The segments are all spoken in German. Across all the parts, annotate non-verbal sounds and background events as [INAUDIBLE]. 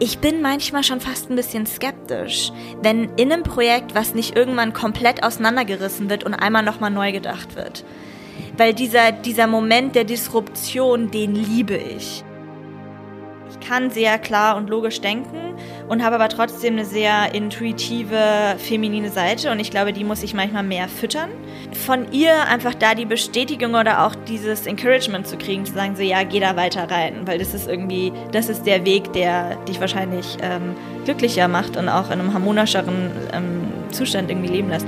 ich bin manchmal schon fast ein bisschen skeptisch, wenn in einem Projekt, was nicht irgendwann komplett auseinandergerissen wird und einmal nochmal neu gedacht wird. Weil dieser, dieser Moment der Disruption, den liebe ich. Ich kann sehr klar und logisch denken und habe aber trotzdem eine sehr intuitive, feminine Seite und ich glaube, die muss ich manchmal mehr füttern. Von ihr einfach da die Bestätigung oder auch dieses Encouragement zu kriegen, zu sagen, so ja, geh da weiter rein, weil das ist irgendwie, das ist der Weg, der dich wahrscheinlich ähm, glücklicher macht und auch in einem harmonischeren ähm, Zustand irgendwie leben lässt.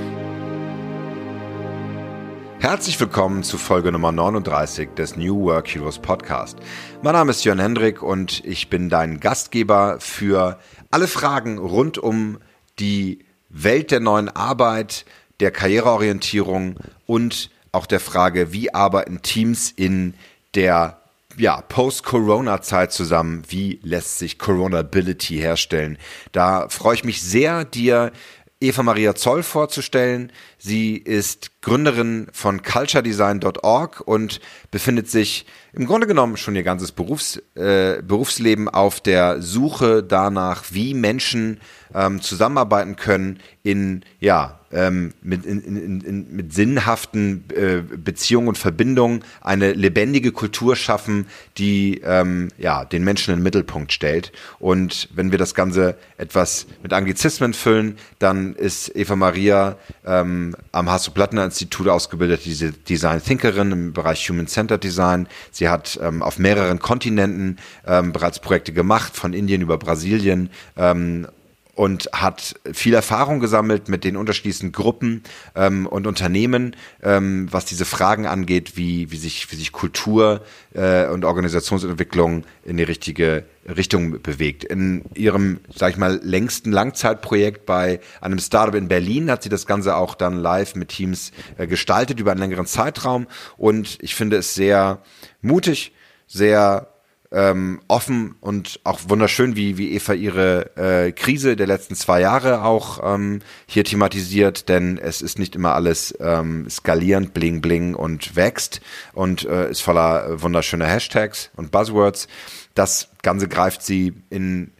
Herzlich willkommen zu Folge Nummer 39 des New Work Heroes Podcast. Mein Name ist Jörn Hendrik und ich bin dein Gastgeber für alle Fragen rund um die Welt der neuen Arbeit, der Karriereorientierung und auch der Frage, wie arbeiten Teams in der ja, Post-Corona-Zeit zusammen, wie lässt sich Coronability herstellen. Da freue ich mich sehr, dir Eva Maria Zoll vorzustellen. Sie ist Gründerin von culturedesign.org und befindet sich im Grunde genommen schon ihr ganzes Berufs, äh, Berufsleben auf der Suche danach, wie Menschen ähm, zusammenarbeiten können in ja ähm, mit, in, in, in, mit sinnhaften äh, Beziehungen und Verbindungen eine lebendige Kultur schaffen, die ähm, ja, den Menschen in den Mittelpunkt stellt. Und wenn wir das Ganze etwas mit Anglizismen füllen, dann ist Eva Maria ähm, am Hasso-Plattner-Institut ausgebildete diese Design Thinkerin im Bereich Human-Centered Design. Sie hat ähm, auf mehreren Kontinenten ähm, bereits Projekte gemacht, von Indien über Brasilien ähm, und hat viel Erfahrung gesammelt mit den unterschiedlichsten Gruppen ähm, und Unternehmen, ähm, was diese Fragen angeht, wie, wie, sich, wie sich Kultur äh, und Organisationsentwicklung in die richtige Richtung bewegt. In ihrem, sag ich mal, längsten Langzeitprojekt bei einem Startup in Berlin hat sie das Ganze auch dann live mit Teams äh, gestaltet über einen längeren Zeitraum und ich finde es sehr mutig, sehr ähm, offen und auch wunderschön, wie, wie Eva ihre äh, Krise der letzten zwei Jahre auch ähm, hier thematisiert, denn es ist nicht immer alles ähm, skalierend, bling bling und wächst und äh, ist voller wunderschöner Hashtags und Buzzwords. Das Ganze greift sie in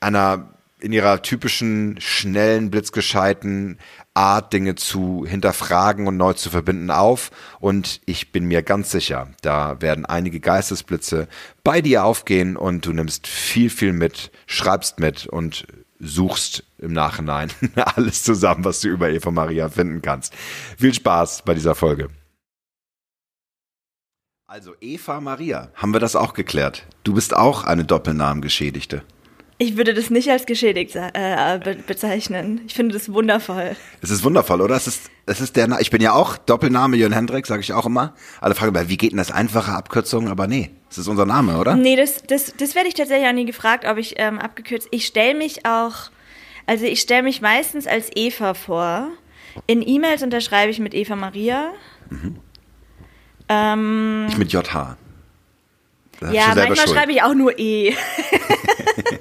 einer in ihrer typischen, schnellen, blitzgescheiten Art, Dinge zu hinterfragen und neu zu verbinden auf. Und ich bin mir ganz sicher, da werden einige Geistesblitze bei dir aufgehen und du nimmst viel, viel mit, schreibst mit und suchst im Nachhinein [LAUGHS] alles zusammen, was du über Eva Maria finden kannst. Viel Spaß bei dieser Folge. Also Eva Maria, haben wir das auch geklärt? Du bist auch eine Doppelnamengeschädigte. Ich würde das nicht als geschädigt äh, be bezeichnen. Ich finde das wundervoll. Es ist wundervoll, oder? Es ist, es ist der, ich bin ja auch Doppelname Jörn Hendrik, sage ich auch immer. Alle fragen, wie geht denn das einfache Abkürzung? Aber nee, es ist unser Name, oder? Nee, das, das, das werde ich tatsächlich auch nie gefragt, ob ich ähm, abgekürzt. Ich stelle mich auch, also ich stelle mich meistens als Eva vor. In E-Mails unterschreibe ich mit Eva Maria. Mhm. Ähm, ich mit JH. Ja, manchmal schreibe ich auch nur E.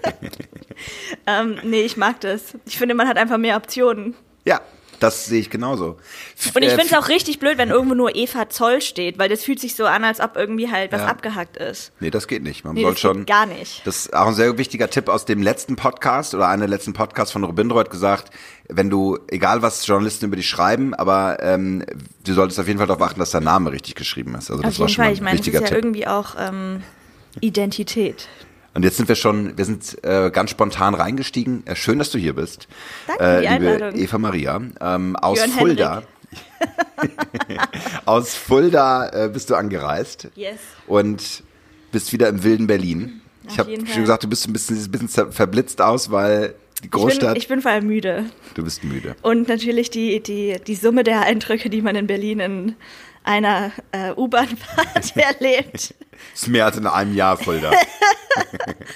[LAUGHS] ähm, nee, ich mag das. Ich finde, man hat einfach mehr Optionen. Ja, das sehe ich genauso. Und ich äh, finde es auch richtig blöd, wenn irgendwo nur Eva Zoll steht, weil das fühlt sich so an, als ob irgendwie halt was ja. abgehackt ist. Nee, das geht nicht. Man nee, soll das schon. gar nicht. Das ist auch ein sehr wichtiger Tipp aus dem letzten Podcast oder einer der letzten Podcasts von Robindro hat gesagt, wenn du, egal was Journalisten über dich schreiben, aber ähm, du solltest auf jeden Fall darauf achten, dass dein Name richtig geschrieben ist. Also das auf war jeden schon Fall. Ich meine, das ist ja Tipp. irgendwie auch ähm, Identität. Und jetzt sind wir schon, wir sind äh, ganz spontan reingestiegen. Äh, schön, dass du hier bist. Danke, äh, liebe Einladung. Eva Maria ähm, aus Björn Fulda. [LAUGHS] aus Fulda äh, bist du angereist. Yes. Und bist wieder im wilden Berlin. Auf ich habe schon gesagt, du bist ein bisschen, ein bisschen verblitzt aus, weil die Ich bin, Großstadt. ich bin vor allem müde. du bist müde. Und natürlich die, die, die Summe der Eindrücke, die man in Berlin in einer äh, U-Bahn-Fahrt [LAUGHS] erlebt. Ist mehr als in einem Jahr Fulda. [LAUGHS]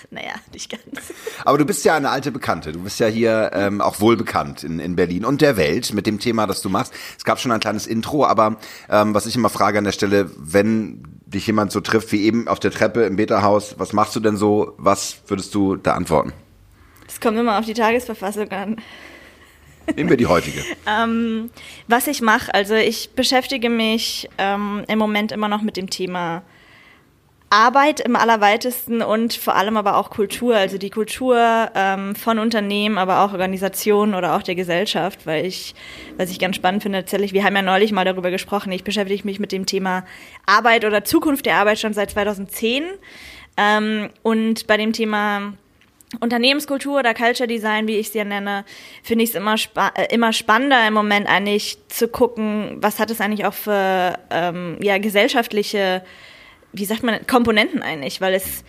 Naja, nicht ganz. Aber du bist ja eine alte Bekannte. Du bist ja hier ähm, auch wohl bekannt in, in Berlin und der Welt mit dem Thema, das du machst. Es gab schon ein kleines Intro, aber ähm, was ich immer frage an der Stelle, wenn dich jemand so trifft wie eben auf der Treppe im Beta-Haus, was machst du denn so? Was würdest du da antworten? Es kommt immer auf die Tagesverfassung an. Nehmen wir die heutige. [LAUGHS] Ähm, was ich mache, also ich beschäftige mich ähm, im Moment immer noch mit dem Thema Arbeit im allerweitesten und vor allem aber auch Kultur, also die Kultur ähm, von Unternehmen, aber auch Organisationen oder auch der Gesellschaft, weil ich, was ich ganz spannend finde, tatsächlich, wir haben ja neulich mal darüber gesprochen, ich beschäftige mich mit dem Thema Arbeit oder Zukunft der Arbeit schon seit 2010 ähm, und bei dem Thema Unternehmenskultur oder Culture Design, wie ich es ja nenne, finde ich es immer, spa äh, immer spannender im Moment eigentlich zu gucken, was hat es eigentlich auch für ähm, ja, gesellschaftliche wie sagt man, Komponenten eigentlich, weil es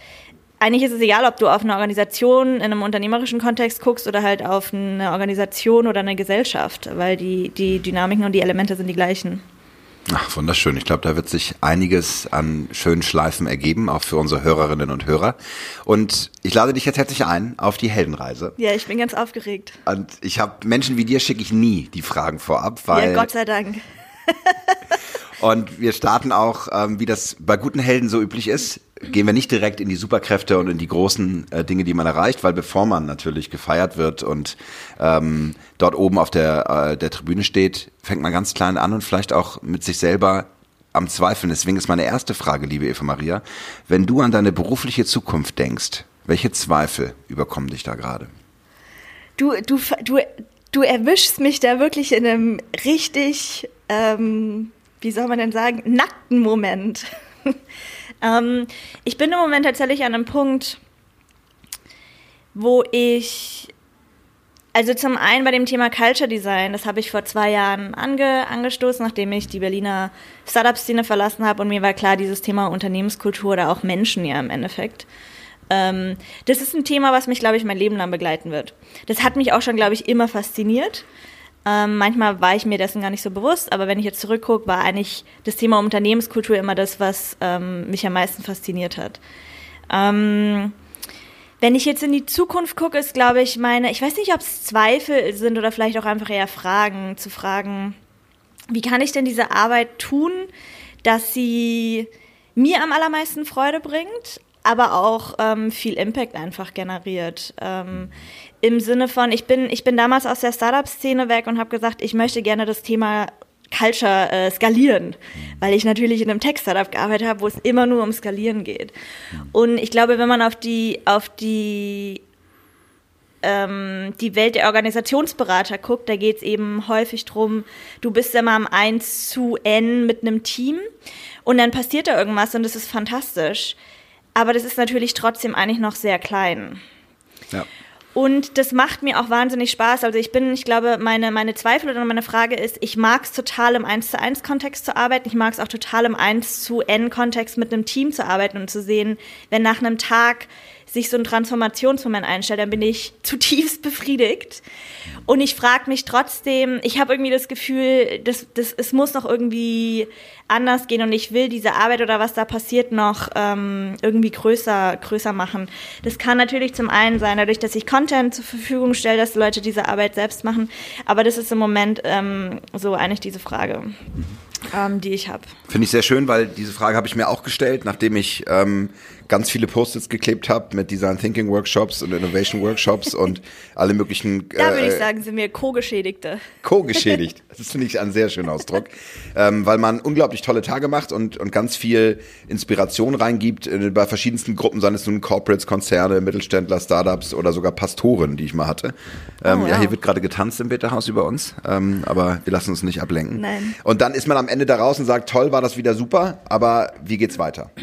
eigentlich ist es egal, ob du auf eine Organisation in einem unternehmerischen Kontext guckst oder halt auf eine Organisation oder eine Gesellschaft, weil die, die Dynamiken und die Elemente sind die gleichen. Ach, wunderschön. Ich glaube, da wird sich einiges an schönen Schleifen ergeben, auch für unsere Hörerinnen und Hörer. Und ich lade dich jetzt herzlich ein auf die Heldenreise. Ja, ich bin ganz aufgeregt. Und ich habe Menschen wie dir schicke ich nie die Fragen vorab, weil. Ja, Gott sei Dank. [LAUGHS] Und wir starten auch, ähm, wie das bei guten Helden so üblich ist, gehen wir nicht direkt in die Superkräfte und in die großen äh, Dinge, die man erreicht, weil bevor man natürlich gefeiert wird und ähm, dort oben auf der, äh, der Tribüne steht, fängt man ganz klein an und vielleicht auch mit sich selber am Zweifeln. Deswegen ist meine erste Frage, liebe Eva Maria, wenn du an deine berufliche Zukunft denkst, welche Zweifel überkommen dich da gerade? Du, du, du, du erwischst mich da wirklich in einem richtig ähm, wie soll man denn sagen, nackten Moment. [LAUGHS] ähm, ich bin im Moment tatsächlich an einem Punkt, wo ich, also zum einen bei dem Thema Culture Design, das habe ich vor zwei Jahren ange, angestoßen, nachdem ich die Berliner Startup-Szene verlassen habe und mir war klar, dieses Thema Unternehmenskultur oder auch Menschen ja im Endeffekt. Ähm, das ist ein Thema, was mich, glaube ich, mein Leben lang begleiten wird. Das hat mich auch schon, glaube ich, immer fasziniert. Ähm, manchmal war ich mir dessen gar nicht so bewusst, aber wenn ich jetzt zurückgucke, war eigentlich das Thema Unternehmenskultur immer das, was ähm, mich am meisten fasziniert hat. Ähm, wenn ich jetzt in die Zukunft gucke, ist, glaube ich, meine, ich weiß nicht, ob es Zweifel sind oder vielleicht auch einfach eher Fragen, zu fragen, wie kann ich denn diese Arbeit tun, dass sie mir am allermeisten Freude bringt, aber auch ähm, viel Impact einfach generiert. Ähm, Im Sinne von, ich bin, ich bin damals aus der Startup-Szene weg und habe gesagt, ich möchte gerne das Thema Culture äh, skalieren, weil ich natürlich in einem Tech-Startup gearbeitet habe, wo es immer nur um Skalieren geht. Und ich glaube, wenn man auf die, auf die ähm, die Welt der Organisationsberater guckt, da geht es eben häufig drum, du bist immer am 1 zu N mit einem Team und dann passiert da irgendwas und das ist fantastisch. Aber das ist natürlich trotzdem eigentlich noch sehr klein. Ja. Und das macht mir auch wahnsinnig Spaß. Also ich bin, ich glaube, meine, meine Zweifel oder meine Frage ist, ich mag es total im 1 zu 1 Kontext zu arbeiten. Ich mag es auch total im 1 zu N Kontext mit einem Team zu arbeiten und zu sehen, wenn nach einem Tag sich so ein Transformationsmoment einstellt, dann bin ich [LAUGHS] zutiefst befriedigt. Und ich frage mich trotzdem, ich habe irgendwie das Gefühl, das, das, es muss noch irgendwie anders gehen und ich will diese Arbeit oder was da passiert noch ähm, irgendwie größer, größer machen. Das kann natürlich zum einen sein, dadurch, dass ich Content zur Verfügung stelle, dass Leute diese Arbeit selbst machen. Aber das ist im Moment ähm, so eigentlich diese Frage. Ähm, die ich habe. Finde ich sehr schön, weil diese Frage habe ich mir auch gestellt, nachdem ich ähm, ganz viele Post-its geklebt habe mit Design Thinking Workshops und Innovation Workshops und [LAUGHS] alle möglichen. Äh, da würde ich sagen, sind wir Co-Geschädigte. Co-geschädigt. [LAUGHS] Das finde ich ein sehr schöner Ausdruck. ähm, weil man unglaublich tolle Tage macht und, und ganz viel Inspiration reingibt äh, bei verschiedensten Gruppen, seien es nun Corporates, Konzerne, Mittelständler, Startups oder sogar Pastoren, die ich mal hatte. Ähm, oh, wow. Ja, hier wird gerade getanzt im Bitterhaus über uns, ähm, aber wir lassen uns nicht ablenken. Nein. Und dann ist man am Ende da raus und sagt, toll, war das wieder super, aber wie geht's weiter? [CLEARS THROAT]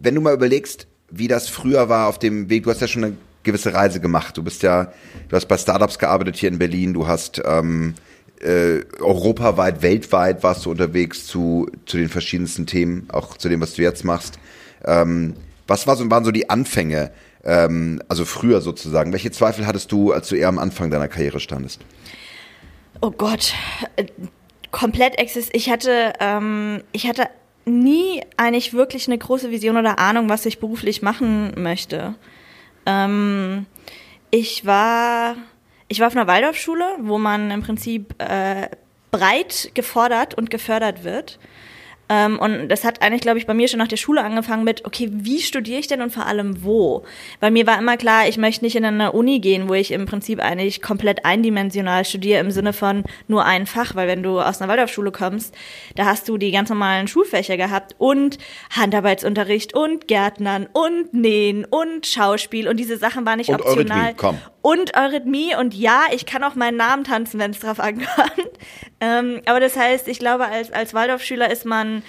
wenn du mal überlegst, wie das früher war auf dem Weg, du hast ja schon eine gewisse Reise gemacht. Du bist ja, du hast bei Startups gearbeitet hier in Berlin, du hast ähm, äh, europaweit, weltweit warst du unterwegs zu, zu den verschiedensten Themen, auch zu dem, was du jetzt machst. Ähm, was war so, waren so die Anfänge, ähm, also früher sozusagen? Welche Zweifel hattest du, als du eher am Anfang deiner Karriere standest? Oh Gott, äh, komplett exist. Ich hatte, ähm, ich hatte nie eigentlich wirklich eine große Vision oder Ahnung, was ich beruflich machen möchte. Ähm, ich war, ich war auf einer Waldorfschule, wo man im Prinzip äh, breit gefordert und gefördert wird. Ähm, und das hat eigentlich, glaube ich, bei mir schon nach der Schule angefangen mit, okay, wie studiere ich denn und vor allem wo? Weil mir war immer klar, ich möchte nicht in eine Uni gehen, wo ich im Prinzip eigentlich komplett eindimensional studiere im Sinne von nur ein Fach, weil wenn du aus einer Waldorfschule kommst, da hast du die ganz normalen Schulfächer gehabt und Handarbeitsunterricht und Gärtnern und Nähen und Schauspiel und diese Sachen waren nicht und optional. Eurythmie, komm. Und Eurythmie und ja, ich kann auch meinen Namen tanzen, wenn es drauf ankommt. [LAUGHS] Ähm, aber das heißt, ich glaube, als, als Waldorfschüler ist man,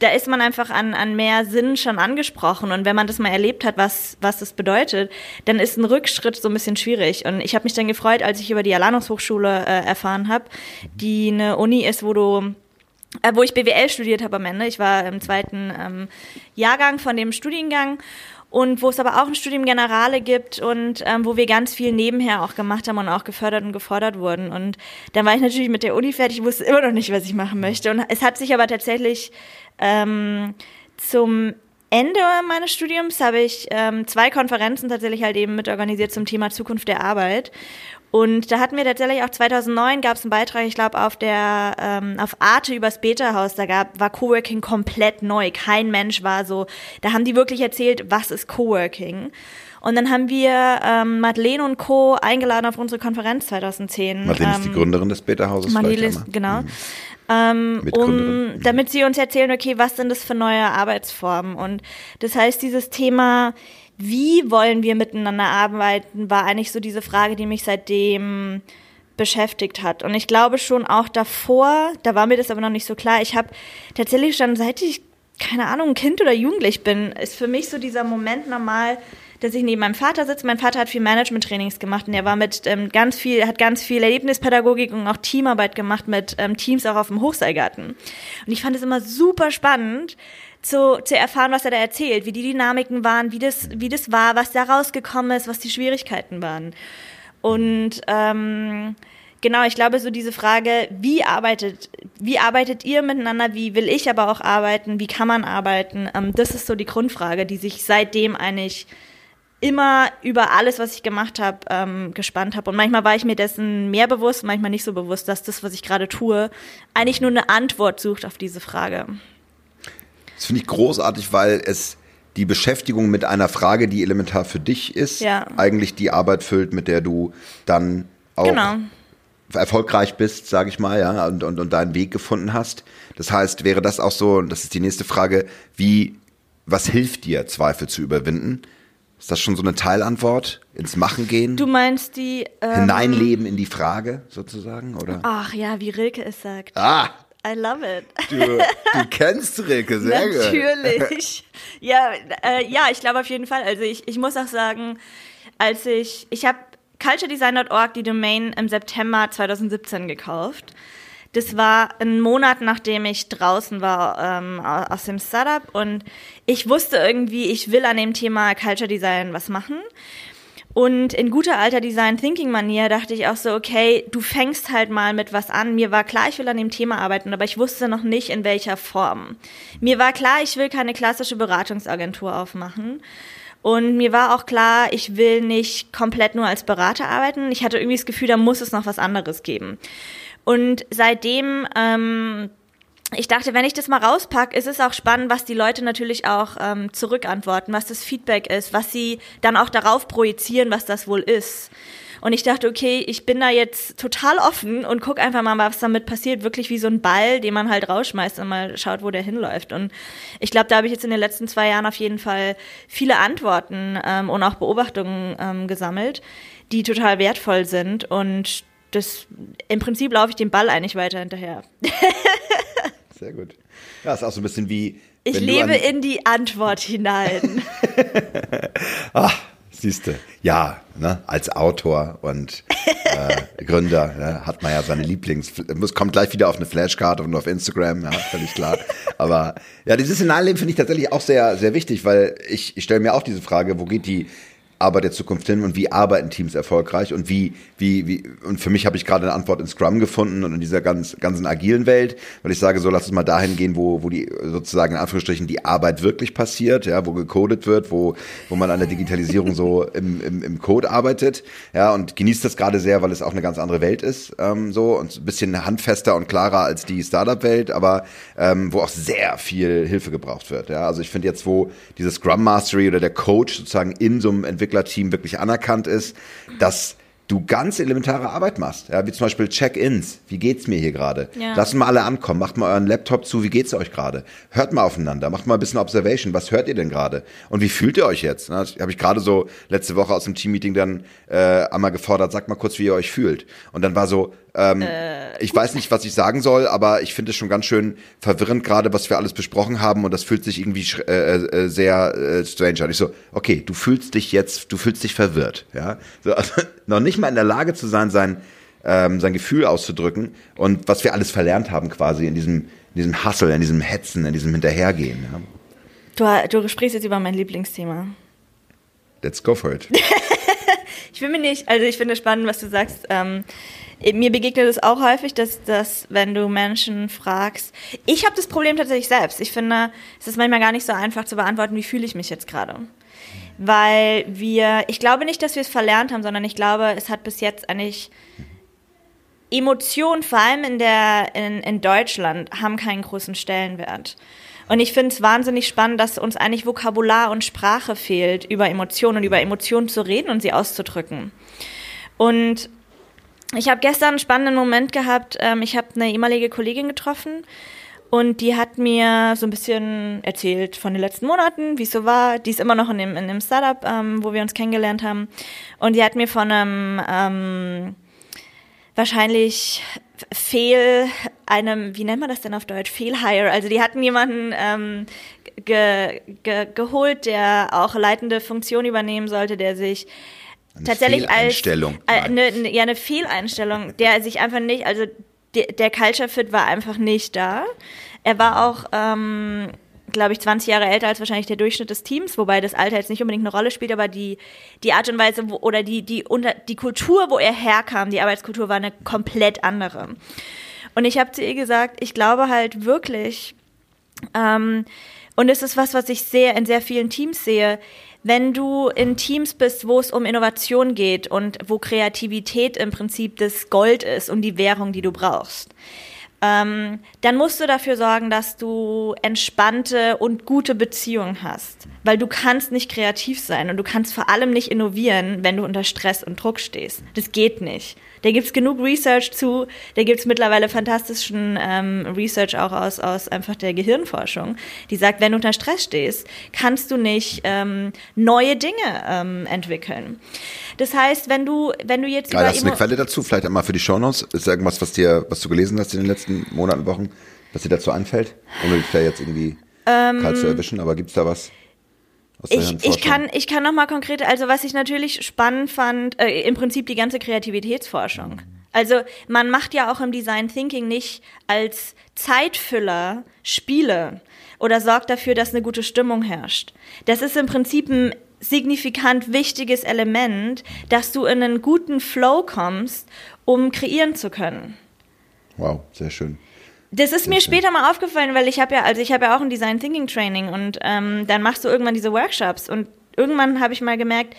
da ist man einfach an, an mehr Sinn schon angesprochen. Und wenn man das mal erlebt hat, was, was das bedeutet, dann ist ein Rückschritt so ein bisschen schwierig. Und ich habe mich dann gefreut, als ich über die Alanus Hochschule äh, erfahren habe, die eine Uni ist, wo du äh, wo ich BWL studiert habe am Ende. Ich war im zweiten ähm, Jahrgang von dem Studiengang und wo es aber auch ein Studium Generale gibt und ähm, wo wir ganz viel nebenher auch gemacht haben und auch gefördert und gefordert wurden. Und dann war ich natürlich mit der Uni fertig, wusste immer noch nicht, was ich machen möchte. Und es hat sich aber tatsächlich ähm, zum Ende meines Studiums habe ich ähm, zwei Konferenzen tatsächlich halt eben mitorganisiert zum Thema Zukunft der Arbeit. Und da hatten wir tatsächlich auch 2009 gab es einen Beitrag, ich glaube auf der ähm, auf Arte übers Beta-Haus, da gab war Coworking komplett neu. Kein Mensch war so. Da haben die wirklich erzählt, was ist Coworking. Und dann haben wir ähm, Madeleine und Co. eingeladen auf unsere Konferenz 2010. Madeleine ähm, ist die Gründerin des Beta-Hauses. Madeleine ist, genau. Mhm. Ähm, um, damit sie uns erzählen, okay, was sind das für neue Arbeitsformen? Und das heißt, dieses Thema, wie wollen wir miteinander arbeiten, war eigentlich so diese Frage, die mich seitdem beschäftigt hat. Und ich glaube schon auch davor, da war mir das aber noch nicht so klar, ich habe tatsächlich schon, seit ich, keine Ahnung, Kind oder Jugendlich bin, ist für mich so dieser Moment normal, dass ich neben meinem Vater sitze. Mein Vater hat viel Management-Trainings gemacht und er war mit ähm, ganz viel, hat ganz viel Erlebnispädagogik und auch Teamarbeit gemacht mit ähm, Teams auch auf dem Hochseilgarten. Und ich fand es immer super spannend, zu, zu erfahren, was er da erzählt, wie die Dynamiken waren, wie das, wie das war, was da rausgekommen ist, was die Schwierigkeiten waren. Und ähm, genau, ich glaube, so diese Frage, wie arbeitet, wie arbeitet ihr miteinander, wie will ich aber auch arbeiten, wie kann man arbeiten, ähm, das ist so die Grundfrage, die sich seitdem eigentlich immer über alles, was ich gemacht habe, ähm, gespannt habe. Und manchmal war ich mir dessen mehr bewusst, manchmal nicht so bewusst, dass das, was ich gerade tue, eigentlich nur eine Antwort sucht auf diese Frage. Das finde ich großartig, weil es die Beschäftigung mit einer Frage, die elementar für dich ist, ja. eigentlich die Arbeit füllt, mit der du dann auch genau. erfolgreich bist, sage ich mal, ja, und, und, und deinen Weg gefunden hast. Das heißt, wäre das auch so, und das ist die nächste Frage, wie, was hilft dir, Zweifel zu überwinden? Ist das schon so eine Teilantwort? Ins Machen gehen? Du meinst die ähm, Hineinleben in die Frage sozusagen, oder? Ach ja, wie Rilke es sagt. Ah! I love it. Du, du kennst Rilke sehr gut. Natürlich. ja, äh, ja, ich glaube auf jeden Fall. Also ich, ich muss auch sagen, als ich, ich habe culturedesign.org die Domain im September 2017 gekauft. Das war ein Monat, nachdem ich draußen war ähm, aus dem Startup und ich wusste irgendwie, ich will an dem Thema Culture Design was machen. Und in guter alter Design Thinking Manier dachte ich auch so, okay, du fängst halt mal mit was an. Mir war klar, ich will an dem Thema arbeiten, aber ich wusste noch nicht in welcher Form. Mir war klar, ich will keine klassische Beratungsagentur aufmachen. Und mir war auch klar, ich will nicht komplett nur als Berater arbeiten. Ich hatte irgendwie das Gefühl, da muss es noch was anderes geben. Und seitdem, ähm, ich dachte, wenn ich das mal rauspacke, ist es auch spannend, was die Leute natürlich auch ähm, zurückantworten, was das Feedback ist, was sie dann auch darauf projizieren, was das wohl ist. Und ich dachte, okay, ich bin da jetzt total offen und guck einfach mal, was damit passiert. Wirklich wie so ein Ball, den man halt rausschmeißt und mal schaut, wo der hinläuft. Und ich glaube, da habe ich jetzt in den letzten zwei Jahren auf jeden Fall viele Antworten ähm, und auch Beobachtungen ähm, gesammelt, die total wertvoll sind. Und das, im Prinzip laufe ich den Ball eigentlich weiter hinterher. [LAUGHS] Sehr gut. Ja, ist auch so ein bisschen wie. Ich lebe in die Antwort hinein. Ach, [LAUGHS] siehste. Ja, ne, als Autor und äh, Gründer ne, hat man ja seine Lieblings. Muss kommt gleich wieder auf eine Flashcard und auf Instagram, ja, völlig klar. Aber ja, dieses Hineinleben finde ich tatsächlich auch sehr, sehr wichtig, weil ich, ich stelle mir auch diese Frage, wo geht die Arbeit der Zukunft hin und wie arbeiten Teams erfolgreich und wie, wie, wie, und für mich habe ich gerade eine Antwort in Scrum gefunden und in dieser ganz, ganzen agilen Welt, weil ich sage, so lass uns mal dahin gehen, wo, wo die sozusagen in Anführungsstrichen die Arbeit wirklich passiert, ja, wo gecodet wird, wo, wo man an der Digitalisierung so im, im, im Code arbeitet, ja, und genießt das gerade sehr, weil es auch eine ganz andere Welt ist, ähm, so, und ein bisschen handfester und klarer als die Startup-Welt, aber ähm, wo auch sehr viel Hilfe gebraucht wird, ja, also ich finde jetzt, wo dieses Scrum Mastery oder der Coach sozusagen in so einem Entwicklerteam wirklich anerkannt ist, dass du ganz elementare Arbeit machst. Ja, wie zum Beispiel Check-ins. Wie geht's mir hier gerade? Ja. Lasst mal alle ankommen. Macht mal euren Laptop zu. Wie geht's euch gerade? Hört mal aufeinander. Macht mal ein bisschen Observation. Was hört ihr denn gerade? Und wie fühlt ihr euch jetzt? Habe ich gerade so letzte Woche aus dem Teammeeting dann äh, einmal gefordert. Sagt mal kurz, wie ihr euch fühlt. Und dann war so, ähm, äh, ich weiß nicht, was ich sagen soll, aber ich finde es schon ganz schön verwirrend gerade, was wir alles besprochen haben und das fühlt sich irgendwie äh, äh, sehr äh, strange an. Ich so, okay, du fühlst dich jetzt, du fühlst dich verwirrt, ja, so, also, [LAUGHS] noch nicht mal in der Lage zu sein, sein ähm, sein Gefühl auszudrücken und was wir alles verlernt haben quasi in diesem in diesem Hustle, in diesem Hetzen, in diesem Hinterhergehen. Ja. Du, du sprichst jetzt über mein Lieblingsthema. Let's go for it. [LAUGHS] ich will mir nicht, also ich finde es spannend, was du sagst. Ähm, mir begegnet es auch häufig, dass, dass wenn du Menschen fragst, ich habe das Problem tatsächlich selbst. Ich finde, es ist manchmal gar nicht so einfach zu beantworten, wie fühle ich mich jetzt gerade. Weil wir, ich glaube nicht, dass wir es verlernt haben, sondern ich glaube, es hat bis jetzt eigentlich Emotionen, vor allem in, der, in, in Deutschland, haben keinen großen Stellenwert. Und ich finde es wahnsinnig spannend, dass uns eigentlich Vokabular und Sprache fehlt, über Emotionen und über Emotionen zu reden und sie auszudrücken. Und ich habe gestern einen spannenden Moment gehabt. Ähm, ich habe eine ehemalige Kollegin getroffen und die hat mir so ein bisschen erzählt von den letzten Monaten, wie es so war. Die ist immer noch in dem, in dem Startup, ähm, wo wir uns kennengelernt haben. Und die hat mir von einem ähm, wahrscheinlich Fehl, einem, wie nennt man das denn auf Deutsch? Fehlhire. Also die hatten jemanden ähm, ge, ge, geholt, der auch leitende Funktion übernehmen sollte, der sich eine tatsächlich als äh, eine, eine, ja eine Fehleinstellung, der sich einfach nicht, also de, der Culture Fit war einfach nicht da. Er war auch, ähm, glaube ich, 20 Jahre älter als wahrscheinlich der Durchschnitt des Teams, wobei das Alter jetzt nicht unbedingt eine Rolle spielt, aber die die Art und Weise wo, oder die die unter die Kultur, wo er herkam, die Arbeitskultur war eine komplett andere. Und ich habe zu ihr gesagt, ich glaube halt wirklich, ähm, und es ist was, was ich sehr in sehr vielen Teams sehe wenn du in Teams bist, wo es um Innovation geht und wo Kreativität im Prinzip das Gold ist und die Währung, die du brauchst, ähm, dann musst du dafür sorgen, dass du entspannte und gute Beziehungen hast. Weil du kannst nicht kreativ sein und du kannst vor allem nicht innovieren, wenn du unter Stress und Druck stehst. Das geht nicht. Da gibt's genug Research zu, da gibt's mittlerweile fantastischen ähm, Research auch aus, aus einfach der Gehirnforschung, die sagt, wenn du unter Stress stehst, kannst du nicht ähm, neue Dinge ähm, entwickeln. Das heißt, wenn du, wenn du jetzt Geil, hast du eine Quelle dazu? Vielleicht einmal für die Shownotes? Ist irgendwas, was dir, was du gelesen hast in den letzten Monaten, Wochen, was dir dazu einfällt? Ohne dich da jetzt irgendwie ähm, kalt zu erwischen, aber gibt's da was? Ich, ich, kann, ich kann noch mal konkret, also was ich natürlich spannend fand, äh, im Prinzip die ganze Kreativitätsforschung. Also man macht ja auch im Design Thinking nicht als Zeitfüller Spiele oder sorgt dafür, dass eine gute Stimmung herrscht. Das ist im Prinzip ein signifikant wichtiges Element, dass du in einen guten Flow kommst, um kreieren zu können. Wow, sehr schön. Das ist mir später mal aufgefallen, weil ich habe ja, also ich habe ja auch ein Design Thinking Training und ähm, dann machst du irgendwann diese Workshops und irgendwann habe ich mal gemerkt,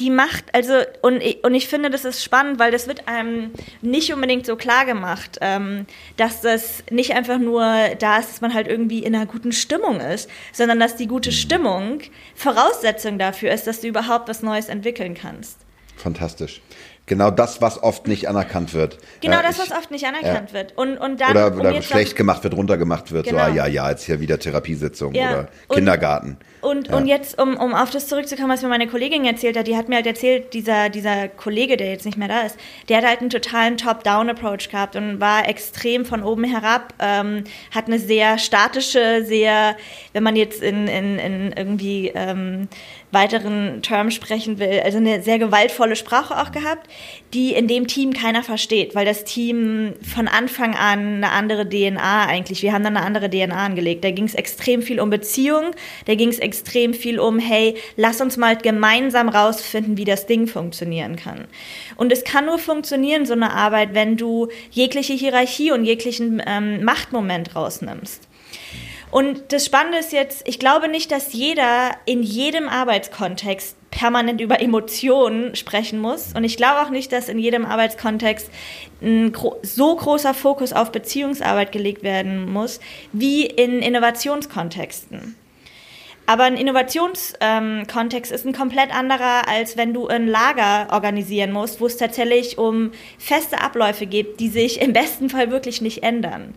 die macht, also, und ich, und ich finde, das ist spannend, weil das wird einem nicht unbedingt so klar gemacht, ähm, dass das nicht einfach nur da ist, dass man halt irgendwie in einer guten Stimmung ist, sondern dass die gute Stimmung Voraussetzung dafür ist, dass du überhaupt was Neues entwickeln kannst. Fantastisch. Genau das, was oft nicht anerkannt wird. Genau das, was oft nicht anerkannt ja. wird. Und, und dann, oder oder um schlecht gemacht wird, runtergemacht wird. Genau. So, ah, ja, ja, jetzt hier wieder Therapiesitzung ja. oder Kindergarten. Und, ja. und jetzt, um, um auf das zurückzukommen, was mir meine Kollegin erzählt hat, die hat mir halt erzählt, dieser, dieser Kollege, der jetzt nicht mehr da ist, der hat halt einen totalen Top-Down-Approach gehabt und war extrem von oben herab, ähm, hat eine sehr statische, sehr, wenn man jetzt in, in, in irgendwie ähm, weiteren Terms sprechen will, also eine sehr gewaltvolle Sprache auch gehabt die in dem Team keiner versteht, weil das Team von Anfang an eine andere DNA eigentlich, wir haben dann eine andere DNA angelegt. Da ging es extrem viel um Beziehung, da ging es extrem viel um, hey, lass uns mal gemeinsam rausfinden, wie das Ding funktionieren kann. Und es kann nur funktionieren, so eine Arbeit, wenn du jegliche Hierarchie und jeglichen ähm, Machtmoment rausnimmst. Und das Spannende ist jetzt, ich glaube nicht, dass jeder in jedem Arbeitskontext permanent über Emotionen sprechen muss. Und ich glaube auch nicht, dass in jedem Arbeitskontext ein so großer Fokus auf Beziehungsarbeit gelegt werden muss, wie in Innovationskontexten. Aber ein Innovationskontext ähm, ist ein komplett anderer, als wenn du ein Lager organisieren musst, wo es tatsächlich um feste Abläufe geht, die sich im besten Fall wirklich nicht ändern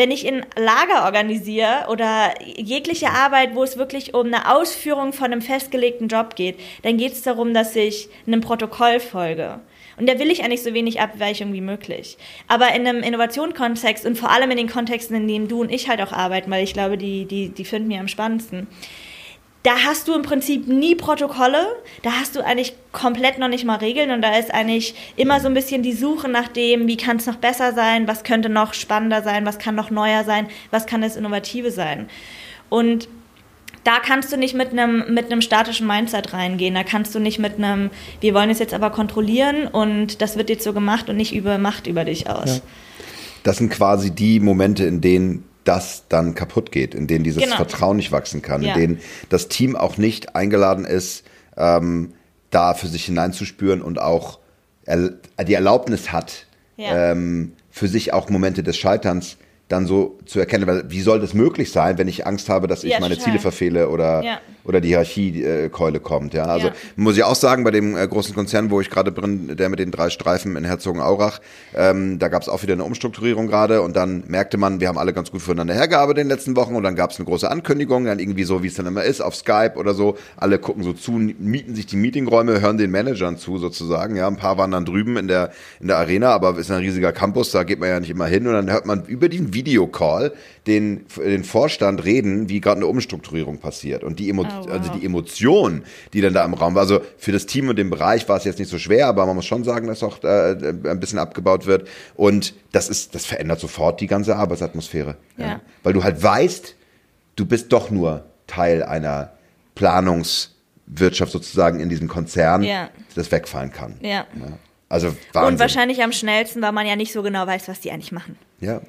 wenn ich in Lager organisiere oder jegliche Arbeit, wo es wirklich um eine Ausführung von einem festgelegten Job geht, dann geht es darum, dass ich einem Protokoll folge. Und da will ich eigentlich so wenig Abweichung wie möglich. Aber in einem Innovationskontext und vor allem in den Kontexten, in denen du und ich halt auch arbeiten, weil ich glaube, die, die, die finden wir am spannendsten, da hast du im Prinzip nie Protokolle, da hast du eigentlich komplett noch nicht mal Regeln und da ist eigentlich immer so ein bisschen die Suche nach dem, wie kann es noch besser sein, was könnte noch spannender sein, was kann noch neuer sein, was kann das Innovative sein. Und da kannst du nicht mit einem mit statischen Mindset reingehen. Da kannst du nicht mit einem, wir wollen es jetzt aber kontrollieren und das wird jetzt so gemacht und nicht über Macht über dich aus. Ja. Das sind quasi die Momente, in denen das dann kaputt geht, in denen dieses genau. Vertrauen nicht wachsen kann, ja. in denen das Team auch nicht eingeladen ist, ähm, da für sich hineinzuspüren und auch er, die Erlaubnis hat, ja. ähm, für sich auch Momente des Scheiterns dann so zu erkennen, weil wie soll das möglich sein, wenn ich Angst habe, dass ich ja, meine total. Ziele verfehle oder. Oder die Hierarchiekeule äh, kommt. Ja, also ja. muss ich auch sagen, bei dem äh, großen Konzern, wo ich gerade bin, der mit den drei Streifen in Herzogenaurach, ähm, da gab es auch wieder eine Umstrukturierung gerade und dann merkte man, wir haben alle ganz gut füreinander hergearbeitet in den letzten Wochen und dann gab es eine große Ankündigung, dann irgendwie so, wie es dann immer ist, auf Skype oder so, alle gucken so zu, mieten sich die Meetingräume, hören den Managern zu sozusagen. Ja, ein paar waren dann drüben in der in der Arena, aber ist ein riesiger Campus, da geht man ja nicht immer hin und dann hört man über diesen Videocall den, den Vorstand reden, wie gerade eine Umstrukturierung passiert. Und die, Emo oh, wow. also die Emotion, die dann da im Raum war, also für das Team und den Bereich war es jetzt nicht so schwer, aber man muss schon sagen, dass auch äh, ein bisschen abgebaut wird. Und das ist, das verändert sofort die ganze Arbeitsatmosphäre. Ja. ja. Weil du halt weißt, du bist doch nur Teil einer Planungswirtschaft sozusagen in diesem Konzern, ja. das wegfallen kann. Ja. ja. Also Wahnsinn. Und wahrscheinlich am schnellsten, weil man ja nicht so genau weiß, was die eigentlich machen. Ja.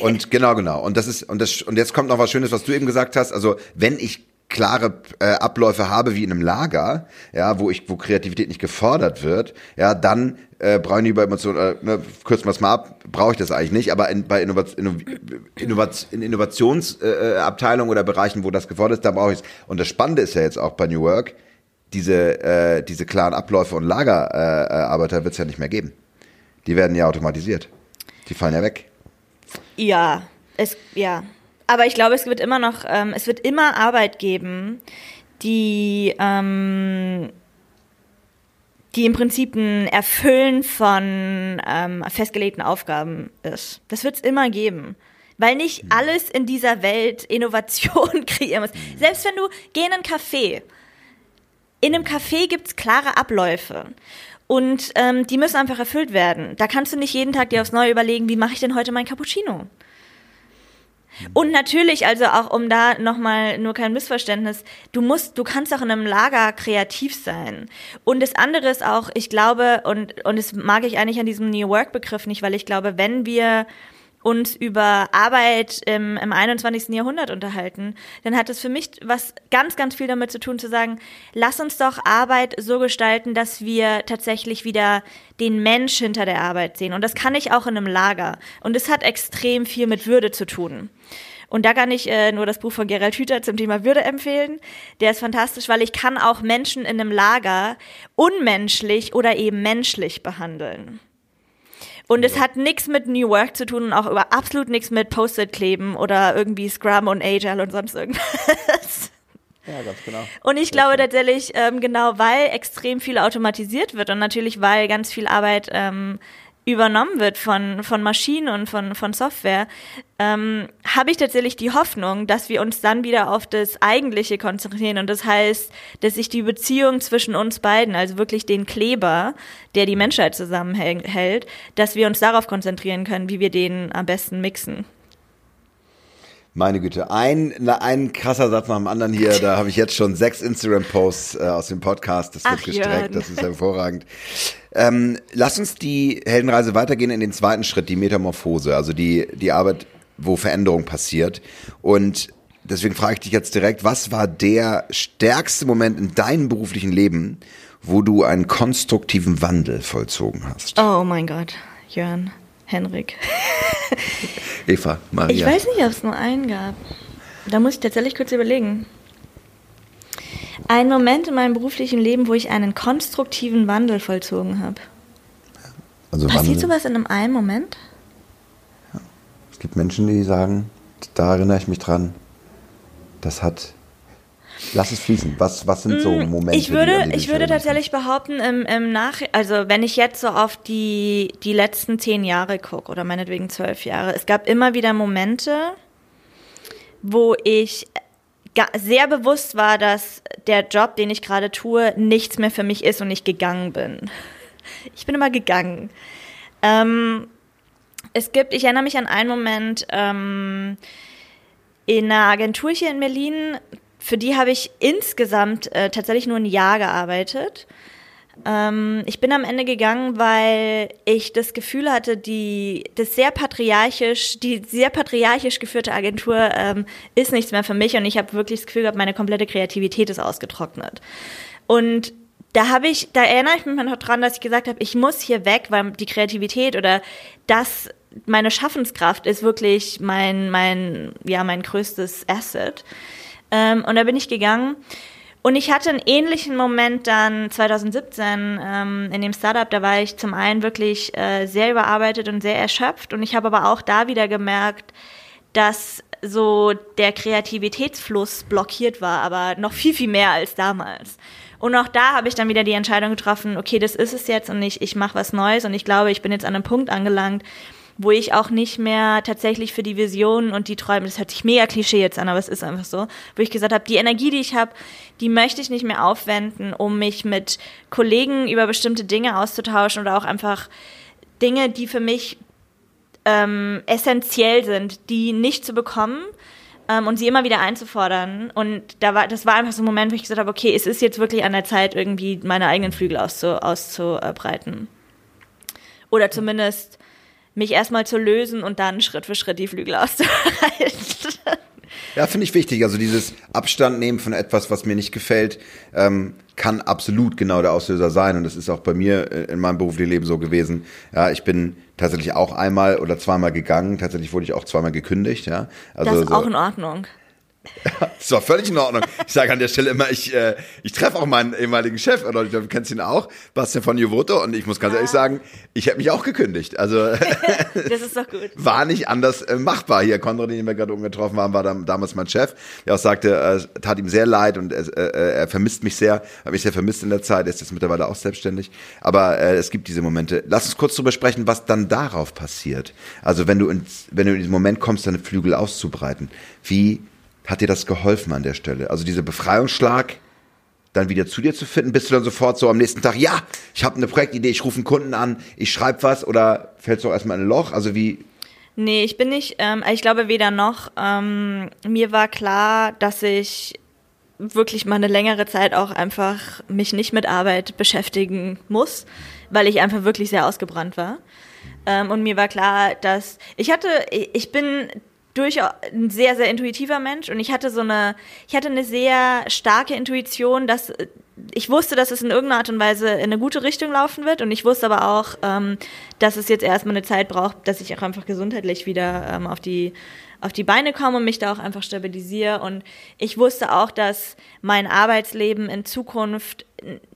Und genau, genau. Und das ist, und das, und jetzt kommt noch was Schönes, was du eben gesagt hast. Also, wenn ich klare äh, Abläufe habe wie in einem Lager, ja, wo ich, wo Kreativität nicht gefordert wird, ja, dann äh, brauche ich bei Emotionen, äh, ne, kürzen wir es mal ab, brauche ich das eigentlich nicht, aber in, bei Innovat Innovat in Innovationsabteilungen äh, oder Bereichen, wo das gefordert ist, da brauche ich es. Und das Spannende ist ja jetzt auch bei New Work, diese, äh, diese klaren Abläufe und Lagerarbeiter äh, wird es ja nicht mehr geben. Die werden ja automatisiert. Die fallen ja weg. Ja, es, ja. Aber ich glaube, es wird immer noch, ähm, es wird immer Arbeit geben, die, ähm, die im Prinzip ein Erfüllen von ähm, festgelegten Aufgaben ist. Das wird es immer geben. Weil nicht hm. alles in dieser Welt Innovation [LAUGHS] kreieren muss. Selbst wenn du, geh in ein Café in einem Café gibt's klare Abläufe. Und ähm, die müssen einfach erfüllt werden. Da kannst du nicht jeden Tag dir aufs Neue überlegen, wie mache ich denn heute mein Cappuccino? Und natürlich, also auch um da nochmal nur kein Missverständnis, du musst, du kannst auch in einem Lager kreativ sein. Und das andere ist auch, ich glaube, und, und das mag ich eigentlich an diesem New Work Begriff nicht, weil ich glaube, wenn wir uns über Arbeit im, im 21. Jahrhundert unterhalten, dann hat es für mich was ganz, ganz viel damit zu tun, zu sagen, lass uns doch Arbeit so gestalten, dass wir tatsächlich wieder den Mensch hinter der Arbeit sehen. Und das kann ich auch in einem Lager. Und es hat extrem viel mit Würde zu tun. Und da kann ich äh, nur das Buch von Gerald Hüther zum Thema Würde empfehlen. Der ist fantastisch, weil ich kann auch Menschen in einem Lager unmenschlich oder eben menschlich behandeln. Und es hat nichts mit New Work zu tun und auch über absolut nichts mit Post-it kleben oder irgendwie Scrum und Agile und sonst irgendwas. Ja, ganz genau. Und ich glaube tatsächlich, ähm, genau, weil extrem viel automatisiert wird und natürlich, weil ganz viel Arbeit ähm, übernommen wird von, von Maschinen und von, von Software, ähm, habe ich tatsächlich die Hoffnung, dass wir uns dann wieder auf das Eigentliche konzentrieren. Und das heißt, dass sich die Beziehung zwischen uns beiden, also wirklich den Kleber, der die Menschheit zusammenhält, dass wir uns darauf konzentrieren können, wie wir den am besten mixen. Meine Güte, ein, ein krasser Satz nach dem anderen hier. Da habe ich jetzt schon sechs Instagram-Posts äh, aus dem Podcast. Das wird Ach, gestreckt, Jörn. das ist hervorragend. Ähm, lass uns die Heldenreise weitergehen in den zweiten Schritt, die Metamorphose, also die, die Arbeit, wo Veränderung passiert. Und deswegen frage ich dich jetzt direkt, was war der stärkste Moment in deinem beruflichen Leben, wo du einen konstruktiven Wandel vollzogen hast? Oh mein Gott, Jörn. Henrik. [LAUGHS] Eva, Maria. Ich weiß nicht, ob es nur einen gab. Da muss ich tatsächlich kurz überlegen. Ein Moment in meinem beruflichen Leben, wo ich einen konstruktiven Wandel vollzogen habe. Also Passiert sowas in einem einen Moment? Ja. Es gibt Menschen, die sagen, da erinnere ich mich dran, das hat Lass es fließen. Was, was sind so mm, Momente? Ich würde, ich würde tatsächlich behaupten, im, im Nach, also wenn ich jetzt so auf die, die letzten zehn Jahre gucke oder meinetwegen zwölf Jahre, es gab immer wieder Momente, wo ich sehr bewusst war, dass der Job, den ich gerade tue, nichts mehr für mich ist und ich gegangen bin. [LAUGHS] Ich bin immer gegangen. Ähm, es gibt, ich erinnere mich an einen Moment, ähm, in einer Agentur hier in Berlin für die habe ich insgesamt äh, tatsächlich nur ein Jahr gearbeitet. Ähm, ich bin am Ende gegangen, weil ich das Gefühl hatte, die das sehr patriarchisch, die sehr patriarchisch geführte Agentur ähm, ist nichts mehr für mich und ich habe wirklich das Gefühl gehabt, meine komplette Kreativität ist ausgetrocknet. Und da habe ich, da erinnere ich mich noch dran, dass ich gesagt habe, ich muss hier weg, weil die Kreativität oder das, meine Schaffenskraft ist wirklich mein, mein, ja, mein größtes Asset. Ähm, und da bin ich gegangen. Und ich hatte einen ähnlichen Moment dann 2017 ähm, in dem Startup. Da war ich zum einen wirklich äh, sehr überarbeitet und sehr erschöpft. Und ich habe aber auch da wieder gemerkt, dass so der Kreativitätsfluss blockiert war, aber noch viel, viel mehr als damals. Und auch da habe ich dann wieder die Entscheidung getroffen, okay, das ist es jetzt und ich, ich mache was Neues. Und ich glaube, ich bin jetzt an einem Punkt angelangt, wo ich auch nicht mehr tatsächlich für die Visionen und die Träume, das hört sich mega Klischee jetzt an, aber es ist einfach so, wo ich gesagt habe, die Energie, die ich habe, die möchte ich nicht mehr aufwenden, um mich mit Kollegen über bestimmte Dinge auszutauschen oder auch einfach Dinge, die für mich ähm, essentiell sind, die nicht zu bekommen ähm, und sie immer wieder einzufordern. Und da war, das war einfach so ein Moment, wo ich gesagt habe, okay, es ist jetzt wirklich an der Zeit, irgendwie meine eigenen Flügel auszu, auszubreiten. Oder zumindest mich erstmal zu lösen und dann Schritt für Schritt die Flügel [LAUGHS] auszuhalten. Ja, finde ich wichtig. Also dieses Abstand nehmen von etwas, was mir nicht gefällt, ähm, kann absolut genau der Auslöser sein. Und das ist auch bei mir in meinem beruflichen Leben so gewesen. Ja, ich bin tatsächlich auch einmal oder zweimal gegangen. Tatsächlich wurde ich auch zweimal gekündigt. Ja, also das ist so, auch in Ordnung. [LAUGHS] Das war völlig in Ordnung. Ich sage an der Stelle immer, ich, äh, ich treffe auch meinen ehemaligen Chef, oder du kennst ihn auch, Bastian von Juvoto, und ich muss ganz ja. ehrlich sagen, ich habe mich auch gekündigt. Also [LAUGHS] das ist doch gut. [LAUGHS] war nicht anders äh, machbar. Hier, Konrad, den wir gerade umgetroffen haben, war dann, damals mein Chef, der auch sagte, äh, tat ihm sehr leid und äh, äh, er vermisst mich sehr, hat mich sehr vermisst in der Zeit, er ist jetzt mittlerweile auch selbstständig. Aber äh, es gibt diese Momente. Lass uns kurz darüber sprechen, was dann darauf passiert. Also wenn du, ins, wenn du in diesen Moment kommst, deine Flügel auszubreiten, wie hat dir das geholfen an der Stelle? Also dieser Befreiungsschlag, dann wieder zu dir zu finden? Bist du dann sofort so am nächsten Tag, ja, ich habe eine Projektidee, ich rufe einen Kunden an, ich schreibe was oder fällst du auch erstmal in ein Loch? Also wie? Nee, ich bin nicht, ähm, ich glaube weder noch. Ähm, mir war klar, dass ich wirklich mal eine längere Zeit auch einfach mich nicht mit Arbeit beschäftigen muss, weil ich einfach wirklich sehr ausgebrannt war. Ähm, und mir war klar, dass ich hatte, ich bin durchaus ein sehr, sehr intuitiver Mensch. Und ich hatte so eine, ich hatte eine sehr starke Intuition, dass ich wusste, dass es in irgendeiner Art und Weise in eine gute Richtung laufen wird. Und ich wusste aber auch, ähm, dass es jetzt erstmal eine Zeit braucht, dass ich auch einfach gesundheitlich wieder ähm, auf die auf die Beine komme und mich da auch einfach stabilisiere. Und ich wusste auch, dass mein Arbeitsleben in Zukunft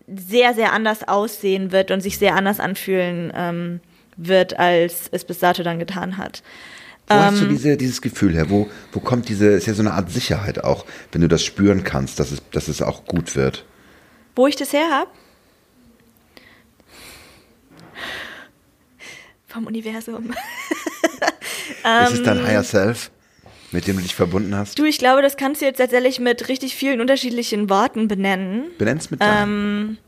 sehr, sehr anders aussehen wird und sich sehr anders anfühlen ähm, wird, als es bis dato dann getan hat. Wo ähm, hast du ähm, diese, dieses Gefühl her? Wo, wo kommt diese, ist ja so eine Art Sicherheit auch, wenn du das spüren kannst, dass es, dass es auch gut wird? Wo ich das her habe? vom Universum. [LAUGHS] ist es dein Higher Self, mit dem du dich verbunden hast? Du, ich glaube, das kannst du jetzt tatsächlich mit richtig vielen unterschiedlichen Worten benennen. Benenn's mit deinem. Ähm,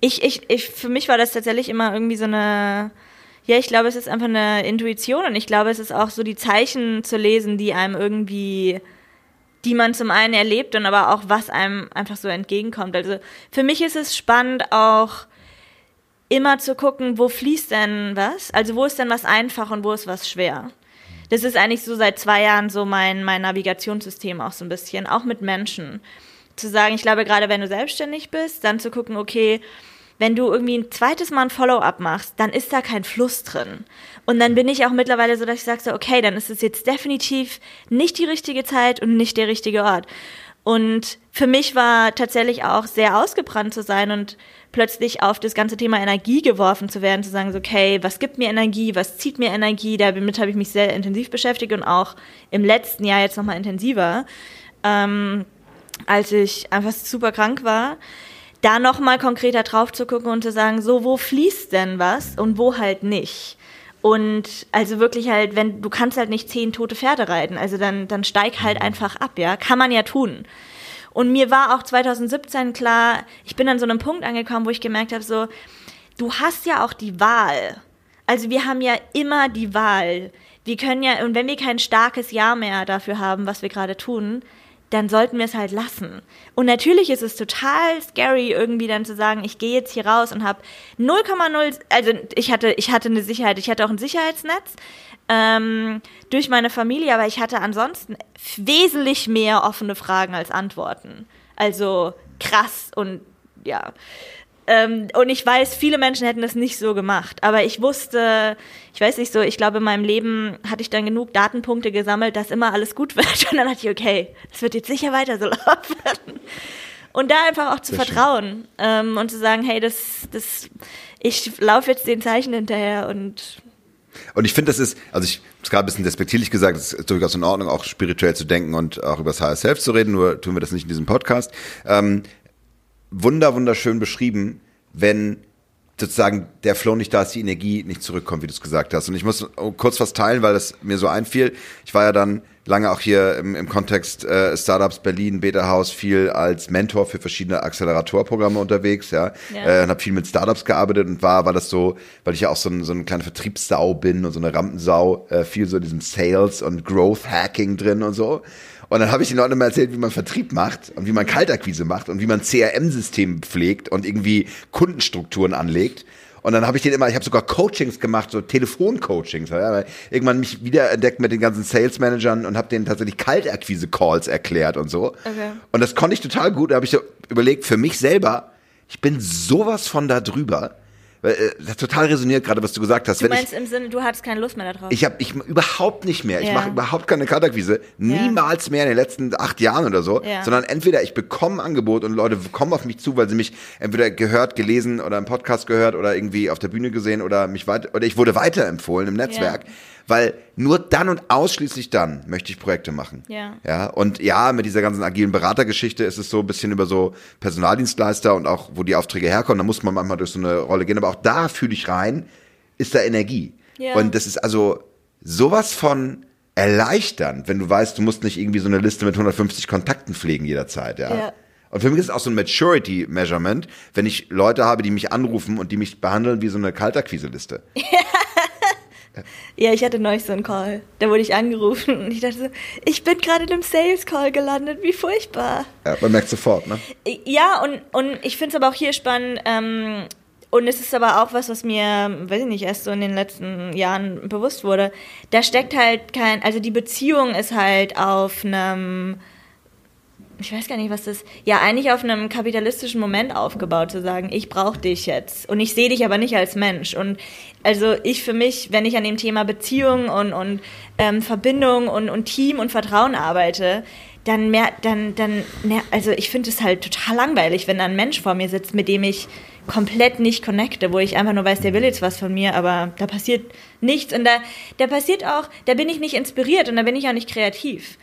ich, ich, ich, für mich war das tatsächlich immer irgendwie so eine, ja, ich glaube, es ist einfach eine Intuition und ich glaube, es ist auch so die Zeichen zu lesen, die einem irgendwie, die man zum einen erlebt und aber auch was einem einfach so entgegenkommt. Also für mich ist es spannend auch immer zu gucken, wo fließt denn was? Also wo ist denn was einfach und wo ist was schwer? Das ist eigentlich so seit zwei Jahren so mein, mein Navigationssystem auch so ein bisschen, auch mit Menschen. Zu sagen, ich glaube, gerade wenn du selbstständig bist, dann zu gucken, okay, wenn du irgendwie ein zweites Mal ein Follow-up machst, dann ist da kein Fluss drin. Und dann bin ich auch mittlerweile so, dass ich sage, so, okay, dann ist es jetzt definitiv nicht die richtige Zeit und nicht der richtige Ort. Und für mich war tatsächlich auch sehr ausgebrannt zu sein und plötzlich auf das ganze Thema Energie geworfen zu werden, zu sagen, so, okay, was gibt mir Energie, was zieht mir Energie, damit habe ich mich sehr intensiv beschäftigt und auch im letzten Jahr jetzt nochmal intensiver, ähm, als ich einfach super krank war da nochmal konkreter drauf zu gucken und zu sagen, so, wo fließt denn was und wo halt nicht? Und also wirklich halt, wenn du kannst halt nicht zehn tote Pferde reiten, also dann, dann steig halt mhm. einfach ab, ja. Kann man ja tun. Und mir war auch 2017 klar, ich bin an so einem Punkt angekommen, wo ich gemerkt habe, so, du hast ja auch die Wahl. Also wir haben ja immer die Wahl. Wir können ja, und wenn wir kein starkes Ja mehr dafür haben, was wir gerade tun, dann sollten wir es halt lassen. Und natürlich ist es total scary, irgendwie dann zu sagen, ich gehe jetzt hier raus und habe 0,0, also ich hatte, ich hatte eine Sicherheit, ich hatte auch ein Sicherheitsnetz ähm, durch meine Familie, aber ich hatte ansonsten wesentlich mehr offene Fragen als Antworten. Also krass und ja. Ähm, und ich weiß, viele Menschen hätten das nicht so gemacht. Aber ich wusste, ich weiß nicht so, ich glaube, in meinem Leben hatte ich dann genug Datenpunkte gesammelt, dass immer alles gut [LAUGHS] wird. Und dann dachte ich, okay, das wird jetzt sicher weiter so [LAUGHS] laufen. Und da einfach auch zu Sehr vertrauen ähm, und zu sagen, hey, das, das, ich laufe jetzt den Zeichen hinterher und und ich finde, das ist, also ich habe es gerade ein bisschen despektierlich gesagt, es ist durchaus in Ordnung, auch spirituell zu denken und auch über das Higher Self zu reden, nur tun wir das nicht in diesem Podcast. Ähm, wunder, wunderschön beschrieben, wenn sozusagen der Flow nicht da ist, die Energie nicht zurückkommt, wie du es gesagt hast. Und ich muss kurz was teilen, weil das mir so einfiel. Ich war ja dann lange auch hier im, im Kontext äh, Startups Berlin, Beta House viel als Mentor für verschiedene Acceleratorprogramme unterwegs, ja, ja. Äh, und habe viel mit Startups gearbeitet und war war das so, weil ich ja auch so ein so eine kleine Vertriebssau bin und so eine Rampensau, äh, viel so in diesem Sales und Growth Hacking drin und so. Und dann habe ich den Leuten immer erzählt, wie man Vertrieb macht und wie man Kaltakquise macht und wie man CRM-Systeme pflegt und irgendwie Kundenstrukturen anlegt. Und dann habe ich den immer, ich habe sogar Coachings gemacht, so Telefoncoachings. Ja, irgendwann mich wiederentdeckt mit den ganzen Sales Managern und habe denen tatsächlich Kaltakquise-Calls erklärt und so. Okay. Und das konnte ich total gut. Da habe ich so überlegt, für mich selber, ich bin sowas von da drüber äh, das total resoniert gerade, was du gesagt hast. Du meinst ich, im Sinne, du hattest keine Lust mehr darauf? Ich habe ich überhaupt nicht mehr. Ich ja. mache überhaupt keine Kaltakquise. Niemals mehr in den letzten acht Jahren oder so. Ja. Sondern entweder ich bekomme ein Angebot und Leute kommen auf mich zu, weil sie mich entweder gehört, gelesen oder im Podcast gehört oder irgendwie auf der Bühne gesehen oder mich weiter oder ich wurde weiterempfohlen im Netzwerk. Ja weil nur dann und ausschließlich dann möchte ich Projekte machen. Ja. Ja, und ja, mit dieser ganzen agilen Beratergeschichte ist es so ein bisschen über so Personaldienstleister und auch, wo die Aufträge herkommen, da muss man manchmal durch so eine Rolle gehen, aber auch da fühle ich rein, ist da Energie. Ja. Und das ist also sowas von erleichternd, wenn du weißt, du musst nicht irgendwie so eine Liste mit 150 Kontakten pflegen jederzeit, ja. ja. Und für mich ist es auch so ein Maturity Measurement, wenn ich Leute habe, die mich anrufen und die mich behandeln wie so eine Kaltakquise-Liste. Ja. [LAUGHS] Ja, ich hatte neulich so einen Call. Da wurde ich angerufen und ich dachte so, ich bin gerade in einem Sales Call gelandet, wie furchtbar. Ja, man merkt sofort, ne? Ja, und, und ich finde es aber auch hier spannend, ähm, und es ist aber auch was, was mir, weiß ich nicht, erst so in den letzten Jahren bewusst wurde. Da steckt halt kein, also die Beziehung ist halt auf einem ich weiß gar nicht, was das, ja, eigentlich auf einem kapitalistischen Moment aufgebaut, zu sagen, ich brauche dich jetzt und ich sehe dich aber nicht als Mensch. Und also ich für mich, wenn ich an dem Thema Beziehung und, und ähm, Verbindung und, und Team und Vertrauen arbeite, dann mehr, dann, dann, mehr, also ich finde es halt total langweilig, wenn da ein Mensch vor mir sitzt, mit dem ich komplett nicht connecte, wo ich einfach nur weiß, der will jetzt was von mir, aber da passiert nichts und da, da passiert auch, da bin ich nicht inspiriert und da bin ich auch nicht kreativ.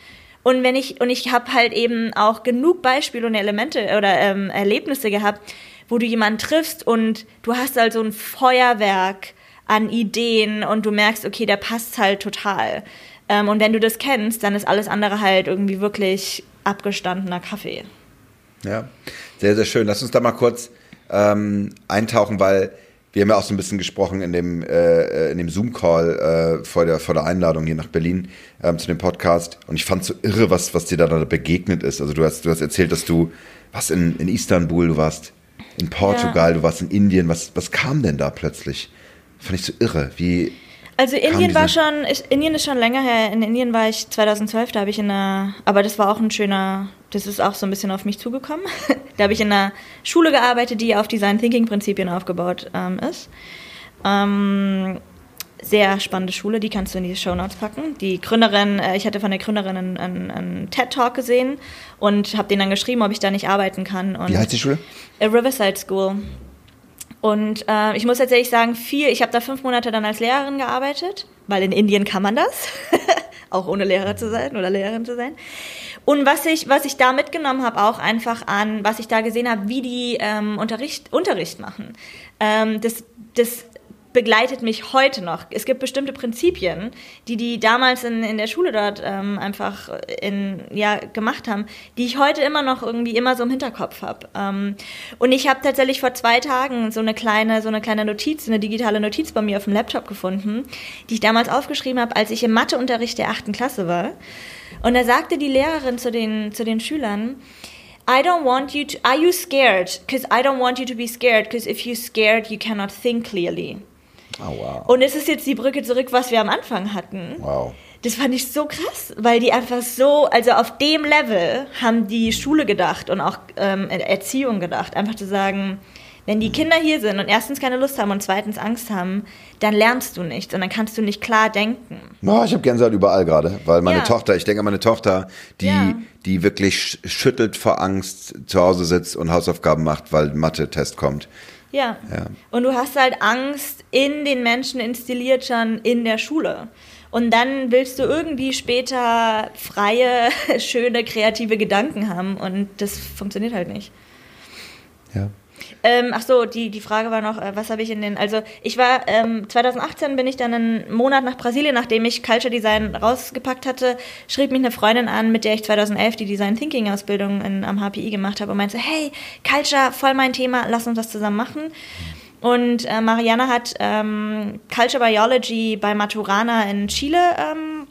Und wenn ich, und ich habe halt eben auch genug Beispiele und Elemente oder ähm, Erlebnisse gehabt, wo du jemanden triffst und du hast halt so ein Feuerwerk an Ideen und du merkst, okay, der passt halt total. Ähm, und wenn du das kennst, dann ist alles andere halt irgendwie wirklich abgestandener Kaffee. Ja, sehr, sehr schön. Lass uns da mal kurz ähm, eintauchen, weil wir haben ja auch so ein bisschen gesprochen in dem, äh, in dem Zoom-Call äh, vor, der, vor der Einladung hier nach Berlin ähm, zu dem Podcast. Und ich fand so irre, was, was dir da, da begegnet ist. Also du hast, du hast erzählt, dass du was in, in Istanbul, du warst in Portugal, ja. du warst in Indien. Was, was kam denn da plötzlich? Fand ich so irre. Wie, also Indien war schon, ich, Indien ist schon länger her. In Indien war ich 2012, da habe ich in einer, aber das war auch ein schöner, das ist auch so ein bisschen auf mich zugekommen. [LAUGHS] da habe ich in einer Schule gearbeitet, die auf Design Thinking Prinzipien aufgebaut ähm, ist. Ähm, sehr spannende Schule, die kannst du in die Show Notes packen. Die Gründerin, äh, ich hatte von der Gründerin einen, einen, einen TED Talk gesehen und habe denen dann geschrieben, ob ich da nicht arbeiten kann. Und Wie heißt die Schule? Riverside School. Und äh, ich muss tatsächlich sagen, viel, ich habe da fünf Monate dann als Lehrerin gearbeitet, weil in Indien kann man das, [LAUGHS] auch ohne Lehrer zu sein oder Lehrerin zu sein. Und was ich, was ich da mitgenommen habe, auch einfach an, was ich da gesehen habe, wie die ähm, Unterricht, Unterricht machen. Ähm, das, das begleitet mich heute noch. Es gibt bestimmte Prinzipien, die die damals in, in der Schule dort ähm, einfach in, ja, gemacht haben, die ich heute immer noch irgendwie immer so im Hinterkopf habe. Ähm, und ich habe tatsächlich vor zwei Tagen so eine kleine, so eine kleine Notiz, eine digitale Notiz bei mir auf dem Laptop gefunden, die ich damals aufgeschrieben habe, als ich im Matheunterricht der achten Klasse war. Und da sagte die Lehrerin zu den, zu den Schülern, I don't want you to, are you scared? Because I don't want you to be scared, because if you're scared, you cannot think clearly. Oh, wow. Und es ist jetzt die Brücke zurück, was wir am Anfang hatten. Wow. Das fand ich so krass, weil die einfach so, also auf dem Level haben die Schule gedacht und auch ähm, Erziehung gedacht. Einfach zu sagen, wenn die Kinder hier sind und erstens keine Lust haben und zweitens Angst haben, dann lernst du nicht und dann kannst du nicht klar denken. Oh, ich habe Gänsehaut überall gerade, weil meine ja. Tochter, ich denke an meine Tochter, die, ja. die wirklich schüttelt vor Angst zu Hause sitzt und Hausaufgaben macht, weil Mathe-Test kommt. Ja. ja. Und du hast halt Angst in den Menschen installiert schon in der Schule. Und dann willst du irgendwie später freie, [LAUGHS] schöne, kreative Gedanken haben und das funktioniert halt nicht. Ja. Ähm, ach so, die, die Frage war noch, äh, was habe ich in den, also ich war, ähm, 2018 bin ich dann einen Monat nach Brasilien, nachdem ich Culture Design rausgepackt hatte, schrieb mich eine Freundin an, mit der ich 2011 die Design Thinking Ausbildung in, am HPI gemacht habe und meinte, hey, Culture, voll mein Thema, lass uns das zusammen machen. Und äh, Mariana hat ähm, Culture Biology bei Maturana in Chile ähm,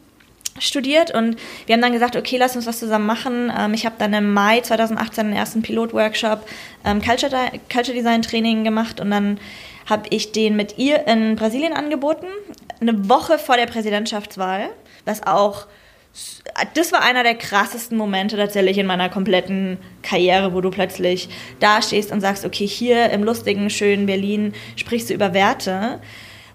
studiert und wir haben dann gesagt, okay, lass uns was zusammen machen. Ähm, ich habe dann im Mai 2018 den ersten Pilotworkshop ähm, Culture, Culture Design Training gemacht und dann habe ich den mit ihr in Brasilien angeboten, eine Woche vor der Präsidentschaftswahl, was auch das war einer der krassesten Momente tatsächlich in meiner kompletten Karriere, wo du plötzlich da stehst und sagst, okay, hier im lustigen, schönen Berlin sprichst du über Werte.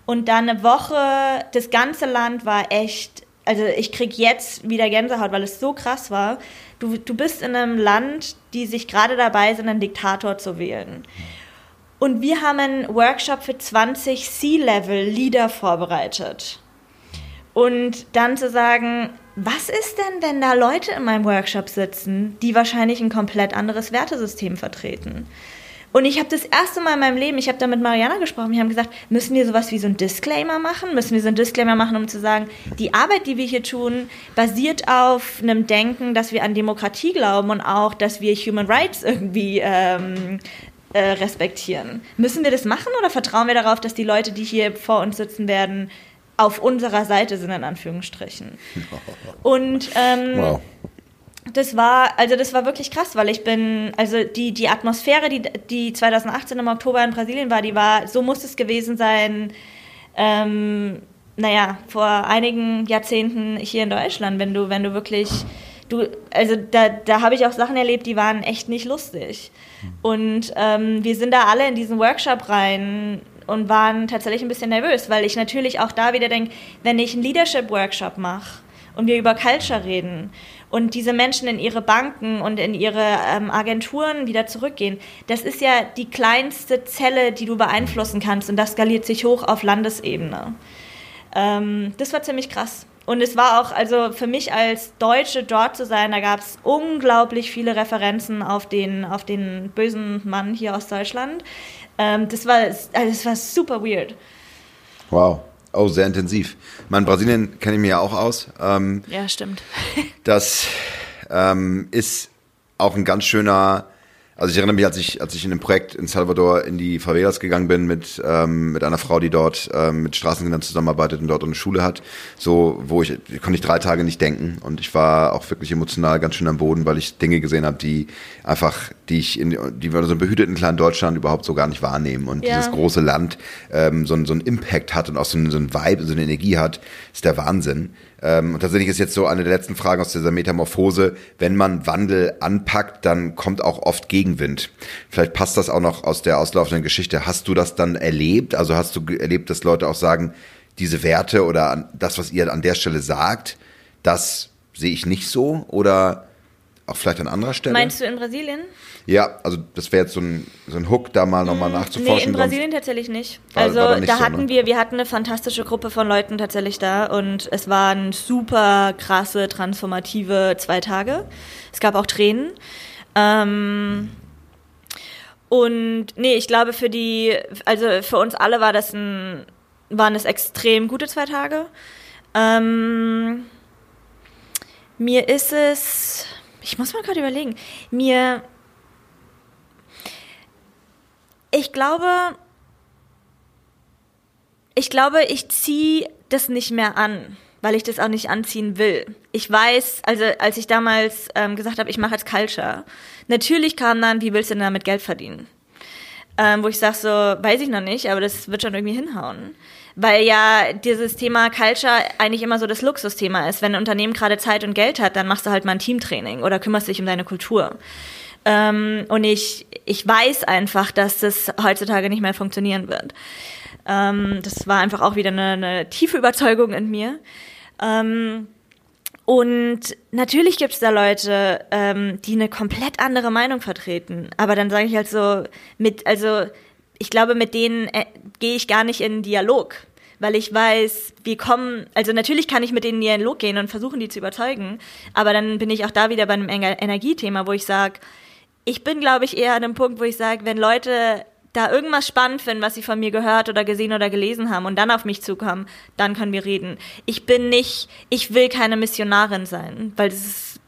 Und dann eine Woche, das ganze Land war echt also ich krieg jetzt wieder Gänsehaut, weil es so krass war. Du, du bist in einem Land, die sich gerade dabei sind, einen Diktator zu wählen. Und wir haben einen Workshop für 20 C-Level-Leader vorbereitet. Und dann zu sagen, was ist denn, wenn da Leute in meinem Workshop sitzen, die wahrscheinlich ein komplett anderes Wertesystem vertreten? Und ich habe das erste Mal in meinem Leben, ich habe da mit Mariana gesprochen, wir haben gesagt, müssen wir sowas wie so ein Disclaimer machen? Müssen wir so ein Disclaimer machen, um zu sagen, die Arbeit, die wir hier tun, basiert auf einem Denken, dass wir an Demokratie glauben und auch, dass wir Human Rights irgendwie ähm, äh, respektieren. Müssen wir das machen oder vertrauen wir darauf, dass die Leute, die hier vor uns sitzen werden, auf unserer Seite sind, in Anführungsstrichen? [LAUGHS] Und ähm, wow das war, also das war wirklich krass, weil ich bin, also die, die Atmosphäre, die, die 2018 im Oktober in Brasilien war, die war, so muss es gewesen sein, ähm, naja, vor einigen Jahrzehnten hier in Deutschland, wenn du, wenn du wirklich, du, also da, da habe ich auch Sachen erlebt, die waren echt nicht lustig. Und ähm, wir sind da alle in diesen Workshop rein und waren tatsächlich ein bisschen nervös, weil ich natürlich auch da wieder denke, wenn ich einen Leadership-Workshop mache und wir über Culture reden und diese Menschen in ihre Banken und in ihre ähm, Agenturen wieder zurückgehen, das ist ja die kleinste Zelle, die du beeinflussen kannst und das skaliert sich hoch auf Landesebene. Ähm, das war ziemlich krass. Und es war auch, also für mich als Deutsche dort zu sein, da gab es unglaublich viele Referenzen auf den, auf den bösen Mann hier aus Deutschland. Ähm, das, war, also das war super weird. Wow. Oh, sehr intensiv. Ich meine, Brasilien kenne ich mir ja auch aus. Ähm, ja, stimmt. [LAUGHS] das ähm, ist auch ein ganz schöner also ich erinnere mich, als ich, als ich in dem Projekt in Salvador in die Favelas gegangen bin mit, ähm, mit einer Frau, die dort ähm, mit Straßenkindern zusammenarbeitet und dort eine Schule hat, so wo ich, ich konnte ich drei Tage nicht denken und ich war auch wirklich emotional ganz schön am Boden, weil ich Dinge gesehen habe, die einfach, die ich in, die wir in so einem behüteten kleinen Deutschland überhaupt so gar nicht wahrnehmen und ja. dieses große Land ähm, so, so einen Impact hat und auch so, einen, so einen Vibe, so eine Energie hat, ist der Wahnsinn. Ähm, und tatsächlich ist jetzt so eine der letzten Fragen aus dieser Metamorphose, wenn man Wandel anpackt, dann kommt auch oft Gegenwind. Vielleicht passt das auch noch aus der auslaufenden Geschichte. Hast du das dann erlebt? Also hast du erlebt, dass Leute auch sagen, diese Werte oder das, was ihr an der Stelle sagt, das sehe ich nicht so? Oder auch vielleicht an anderer Stelle? Meinst du in Brasilien? Ja, also das wäre jetzt so ein, so ein Hook, da mal nochmal hm, nachzuforschen. Nee, in Brasilien tatsächlich nicht. War, also war nicht da so, hatten ne? wir, wir hatten eine fantastische Gruppe von Leuten tatsächlich da und es waren super krasse, transformative zwei Tage. Es gab auch Tränen. Ähm, und nee, ich glaube für die, also für uns alle war das ein, waren es extrem gute zwei Tage. Ähm, mir ist es ich muss mal gerade überlegen. Mir. Ich glaube. Ich glaube, ich ziehe das nicht mehr an, weil ich das auch nicht anziehen will. Ich weiß, also als ich damals ähm, gesagt habe, ich mache jetzt Culture, natürlich kam dann, wie willst du denn damit Geld verdienen? Ähm, wo ich sage so, weiß ich noch nicht, aber das wird schon irgendwie hinhauen weil ja dieses Thema Culture eigentlich immer so das Luxusthema ist. Wenn ein Unternehmen gerade Zeit und Geld hat, dann machst du halt mal ein Teamtraining oder kümmerst dich um deine Kultur. Ähm, und ich, ich weiß einfach, dass das heutzutage nicht mehr funktionieren wird. Ähm, das war einfach auch wieder eine, eine tiefe Überzeugung in mir. Ähm, und natürlich gibt es da Leute, ähm, die eine komplett andere Meinung vertreten. Aber dann sage ich halt so, mit, also ich glaube, mit denen äh, gehe ich gar nicht in Dialog, weil ich weiß, wir kommen, also natürlich kann ich mit denen in Dialog gehen und versuchen, die zu überzeugen, aber dann bin ich auch da wieder bei einem Energiethema, wo ich sage, ich bin, glaube ich, eher an einem Punkt, wo ich sage, wenn Leute da irgendwas spannend finden, was sie von mir gehört oder gesehen oder gelesen haben und dann auf mich zukommen, dann können wir reden. Ich bin nicht, ich will keine Missionarin sein, weil das ist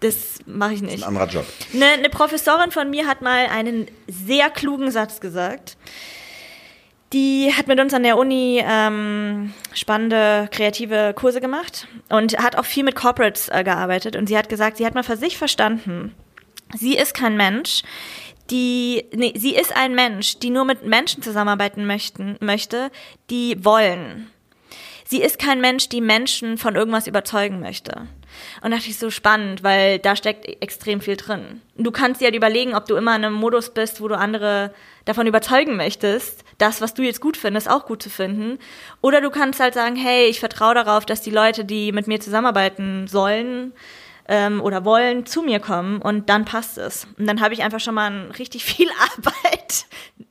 das mache ich nicht. Das ist ein anderer Job. Eine, eine Professorin von mir hat mal einen sehr klugen Satz gesagt. Die hat mit uns an der Uni ähm, spannende kreative Kurse gemacht und hat auch viel mit Corporates äh, gearbeitet. Und sie hat gesagt, sie hat mal für sich verstanden, sie ist kein Mensch, die, nee, sie ist ein Mensch, die nur mit Menschen zusammenarbeiten möchten, möchte, die wollen. Sie ist kein Mensch, die Menschen von irgendwas überzeugen möchte. Und dachte ich so spannend, weil da steckt extrem viel drin. Du kannst dir halt überlegen, ob du immer in einem Modus bist, wo du andere davon überzeugen möchtest, das, was du jetzt gut findest, auch gut zu finden. Oder du kannst halt sagen, hey, ich vertraue darauf, dass die Leute, die mit mir zusammenarbeiten sollen, ähm, oder wollen, zu mir kommen und dann passt es. Und dann habe ich einfach schon mal richtig [LAUGHS] viel Arbeit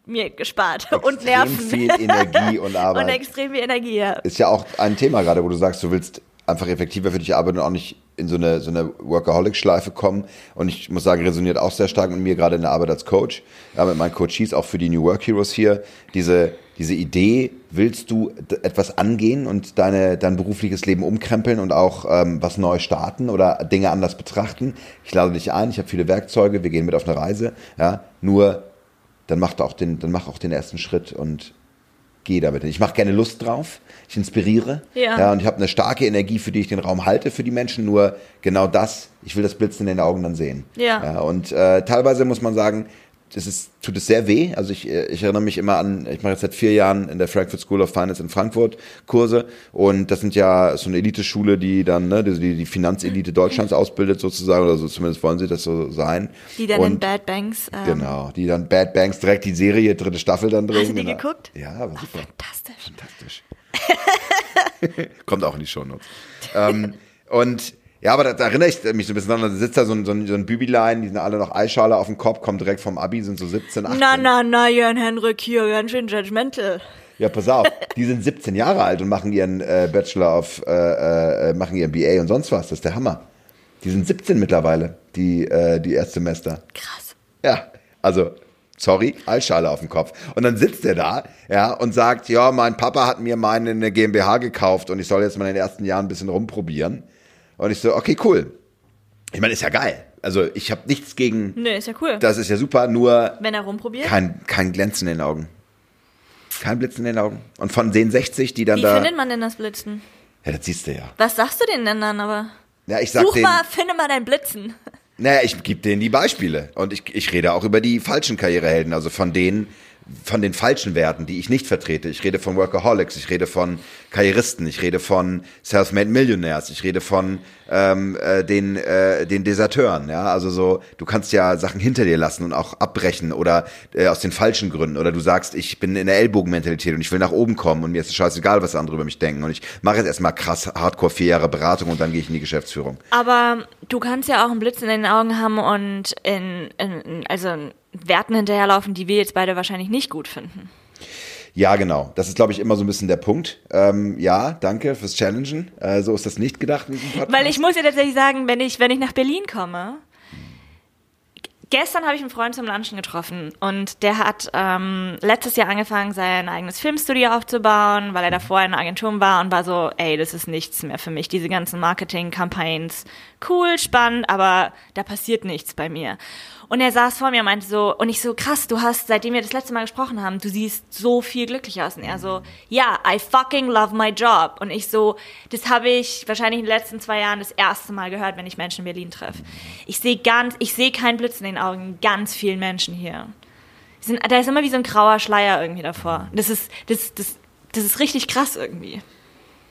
mir gespart extrem und Nerven. viel Energie und [LAUGHS] Arbeit. Und extrem viel Energie, ja. Ist ja auch ein Thema gerade, wo du sagst, du willst einfach effektiver für dich arbeiten und auch nicht in so eine, so eine Workaholic-Schleife kommen. Und ich muss sagen, resoniert auch sehr stark mit mir, gerade in der Arbeit als Coach, ja, mit meinen Coaches, auch für die New Work Heroes hier. Diese, diese Idee, willst du etwas angehen und deine, dein berufliches Leben umkrempeln und auch ähm, was neu starten oder Dinge anders betrachten? Ich lade dich ein, ich habe viele Werkzeuge, wir gehen mit auf eine Reise. Ja, nur dann mach auch den, dann mach auch den ersten Schritt und gehe damit. Ich mache gerne Lust drauf, ich inspiriere. Ja. ja und ich habe eine starke Energie, für die ich den Raum halte für die Menschen. Nur genau das, ich will das Blitzen in den Augen dann sehen. Ja. ja und äh, teilweise muss man sagen, das ist, tut es sehr weh. Also ich, ich erinnere mich immer an, ich mache jetzt seit vier Jahren in der Frankfurt School of Finance in Frankfurt Kurse und das sind ja so eine Eliteschule, die dann ne, die, die Finanzelite Deutschlands [LAUGHS] ausbildet sozusagen oder so zumindest wollen sie das so sein. Die dann und, in Bad Banks. Ähm, genau, die dann Bad Banks direkt die Serie dritte Staffel dann drehen. Hast du die genau. geguckt? Ja, war super. fantastisch. Fantastisch. [LAUGHS] Kommt auch in die Show Notes. ähm, [LAUGHS] und ja, aber da, da, erinnere ich mich so ein bisschen dran. Da sitzt da so ein, so ein, so ein Bübilein, die sind alle noch Eischale auf dem Kopf, kommen direkt vom Abi, sind so 17, 18. Na, na, na, Jörn Henrik hier, ganz schön judgmental. Ja, pass auf, die sind 17 Jahre alt und machen ihren äh, Bachelor of, äh, äh, machen ihren BA und sonst was. Das ist der Hammer. Die sind 17 mittlerweile, die, äh, die Erstsemester. Krass. Ja, also Sorry, Altschale auf dem Kopf. Und dann sitzt er da, ja, und sagt, ja, mein Papa hat mir meine eine GmbH gekauft und ich soll jetzt mal in den ersten Jahren ein bisschen rumprobieren. Und ich so, okay, cool. Ich meine, ist ja geil. Also ich habe nichts gegen. Nö, ist ja cool. Das ist ja super, nur Wenn er rumprobiert. kein, kein Glänzen in den Augen. Kein Blitz in den Augen. Und von den 60, die dann Wie da. findet man denn das Blitzen? Ja, das siehst du ja. Was sagst du denen denn dann aber? Ja, ich sag Such denen. mal, finde mal dein Blitzen. Naja, ich gebe denen die Beispiele. Und ich, ich rede auch über die falschen Karrierehelden, also von denen, von den falschen Werten, die ich nicht vertrete. Ich rede von Workaholics, ich rede von Karrieristen, ich rede von Self-Made Millionaires, ich rede von ähm, äh, den, äh, den Deserteuren. Ja? Also so, du kannst ja Sachen hinter dir lassen und auch abbrechen oder äh, aus den falschen Gründen. Oder du sagst, ich bin in der Ellbogenmentalität und ich will nach oben kommen und mir ist es scheißegal, was andere über mich denken. Und ich mache jetzt erstmal krass hardcore vier Jahre Beratung und dann gehe ich in die Geschäftsführung. Aber du kannst ja auch einen Blitz in den Augen haben und in, in also Werten hinterherlaufen, die wir jetzt beide wahrscheinlich nicht gut finden. Ja, genau. Das ist, glaube ich, immer so ein bisschen der Punkt. Ähm, ja, danke fürs Challengen. Äh, so ist das nicht gedacht in diesem Podcast. Weil ich muss ja tatsächlich sagen, wenn ich, wenn ich nach Berlin komme, gestern habe ich einen Freund zum Lunchen getroffen und der hat ähm, letztes Jahr angefangen, sein eigenes Filmstudio aufzubauen, weil er davor in einer Agentur war und war so, ey, das ist nichts mehr für mich, diese ganzen Marketing-Campaigns. Cool, spannend, aber da passiert nichts bei mir. Und er saß vor mir und meinte so, und ich so, krass, du hast, seitdem wir das letzte Mal gesprochen haben, du siehst so viel glücklicher aus. Und er so, ja, I fucking love my job. Und ich so, das habe ich wahrscheinlich in den letzten zwei Jahren das erste Mal gehört, wenn ich Menschen in Berlin treffe. Ich sehe ganz, ich sehe keinen Blitz in den Augen ganz vielen Menschen hier. Sind, da ist immer wie so ein grauer Schleier irgendwie davor. Das ist, das, das, das ist richtig krass irgendwie.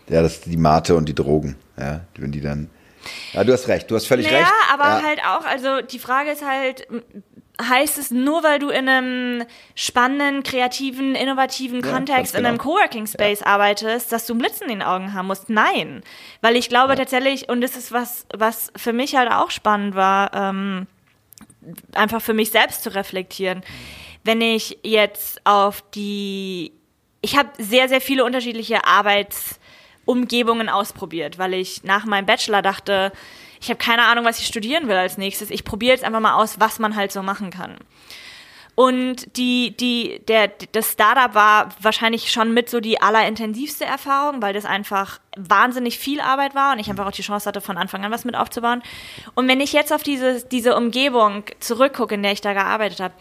Ja, das ist die Mate und die Drogen. Ja, wenn die dann. Ja, du hast recht. Du hast völlig Naja, recht. aber ja. halt auch, also die Frage ist halt, heißt es nur, weil du in einem spannenden, kreativen, innovativen Ja, Kontext ganz in einem genau. Coworking Space arbeitest, dass du einen Blitz in den Augen haben musst? Nein. Weil ich glaube tatsächlich, und das ist was, was für mich halt auch spannend war, ähm, einfach für mich selbst zu reflektieren. Wenn ich jetzt auf die, ich habe sehr, sehr viele unterschiedliche Arbeitsumgebungen ausprobiert, weil ich nach meinem Bachelor dachte, ich habe keine Ahnung, was ich studieren will als nächstes. Ich probiere jetzt einfach mal aus, was man halt so machen kann. Und die, die, der, das Startup war wahrscheinlich schon mit so die allerintensivste Erfahrung, weil das einfach wahnsinnig viel Arbeit war und ich einfach auch die Chance hatte, von Anfang an was mit aufzubauen. Und wenn ich jetzt auf diese, diese Umgebung zurückgucke, in der ich da gearbeitet habe,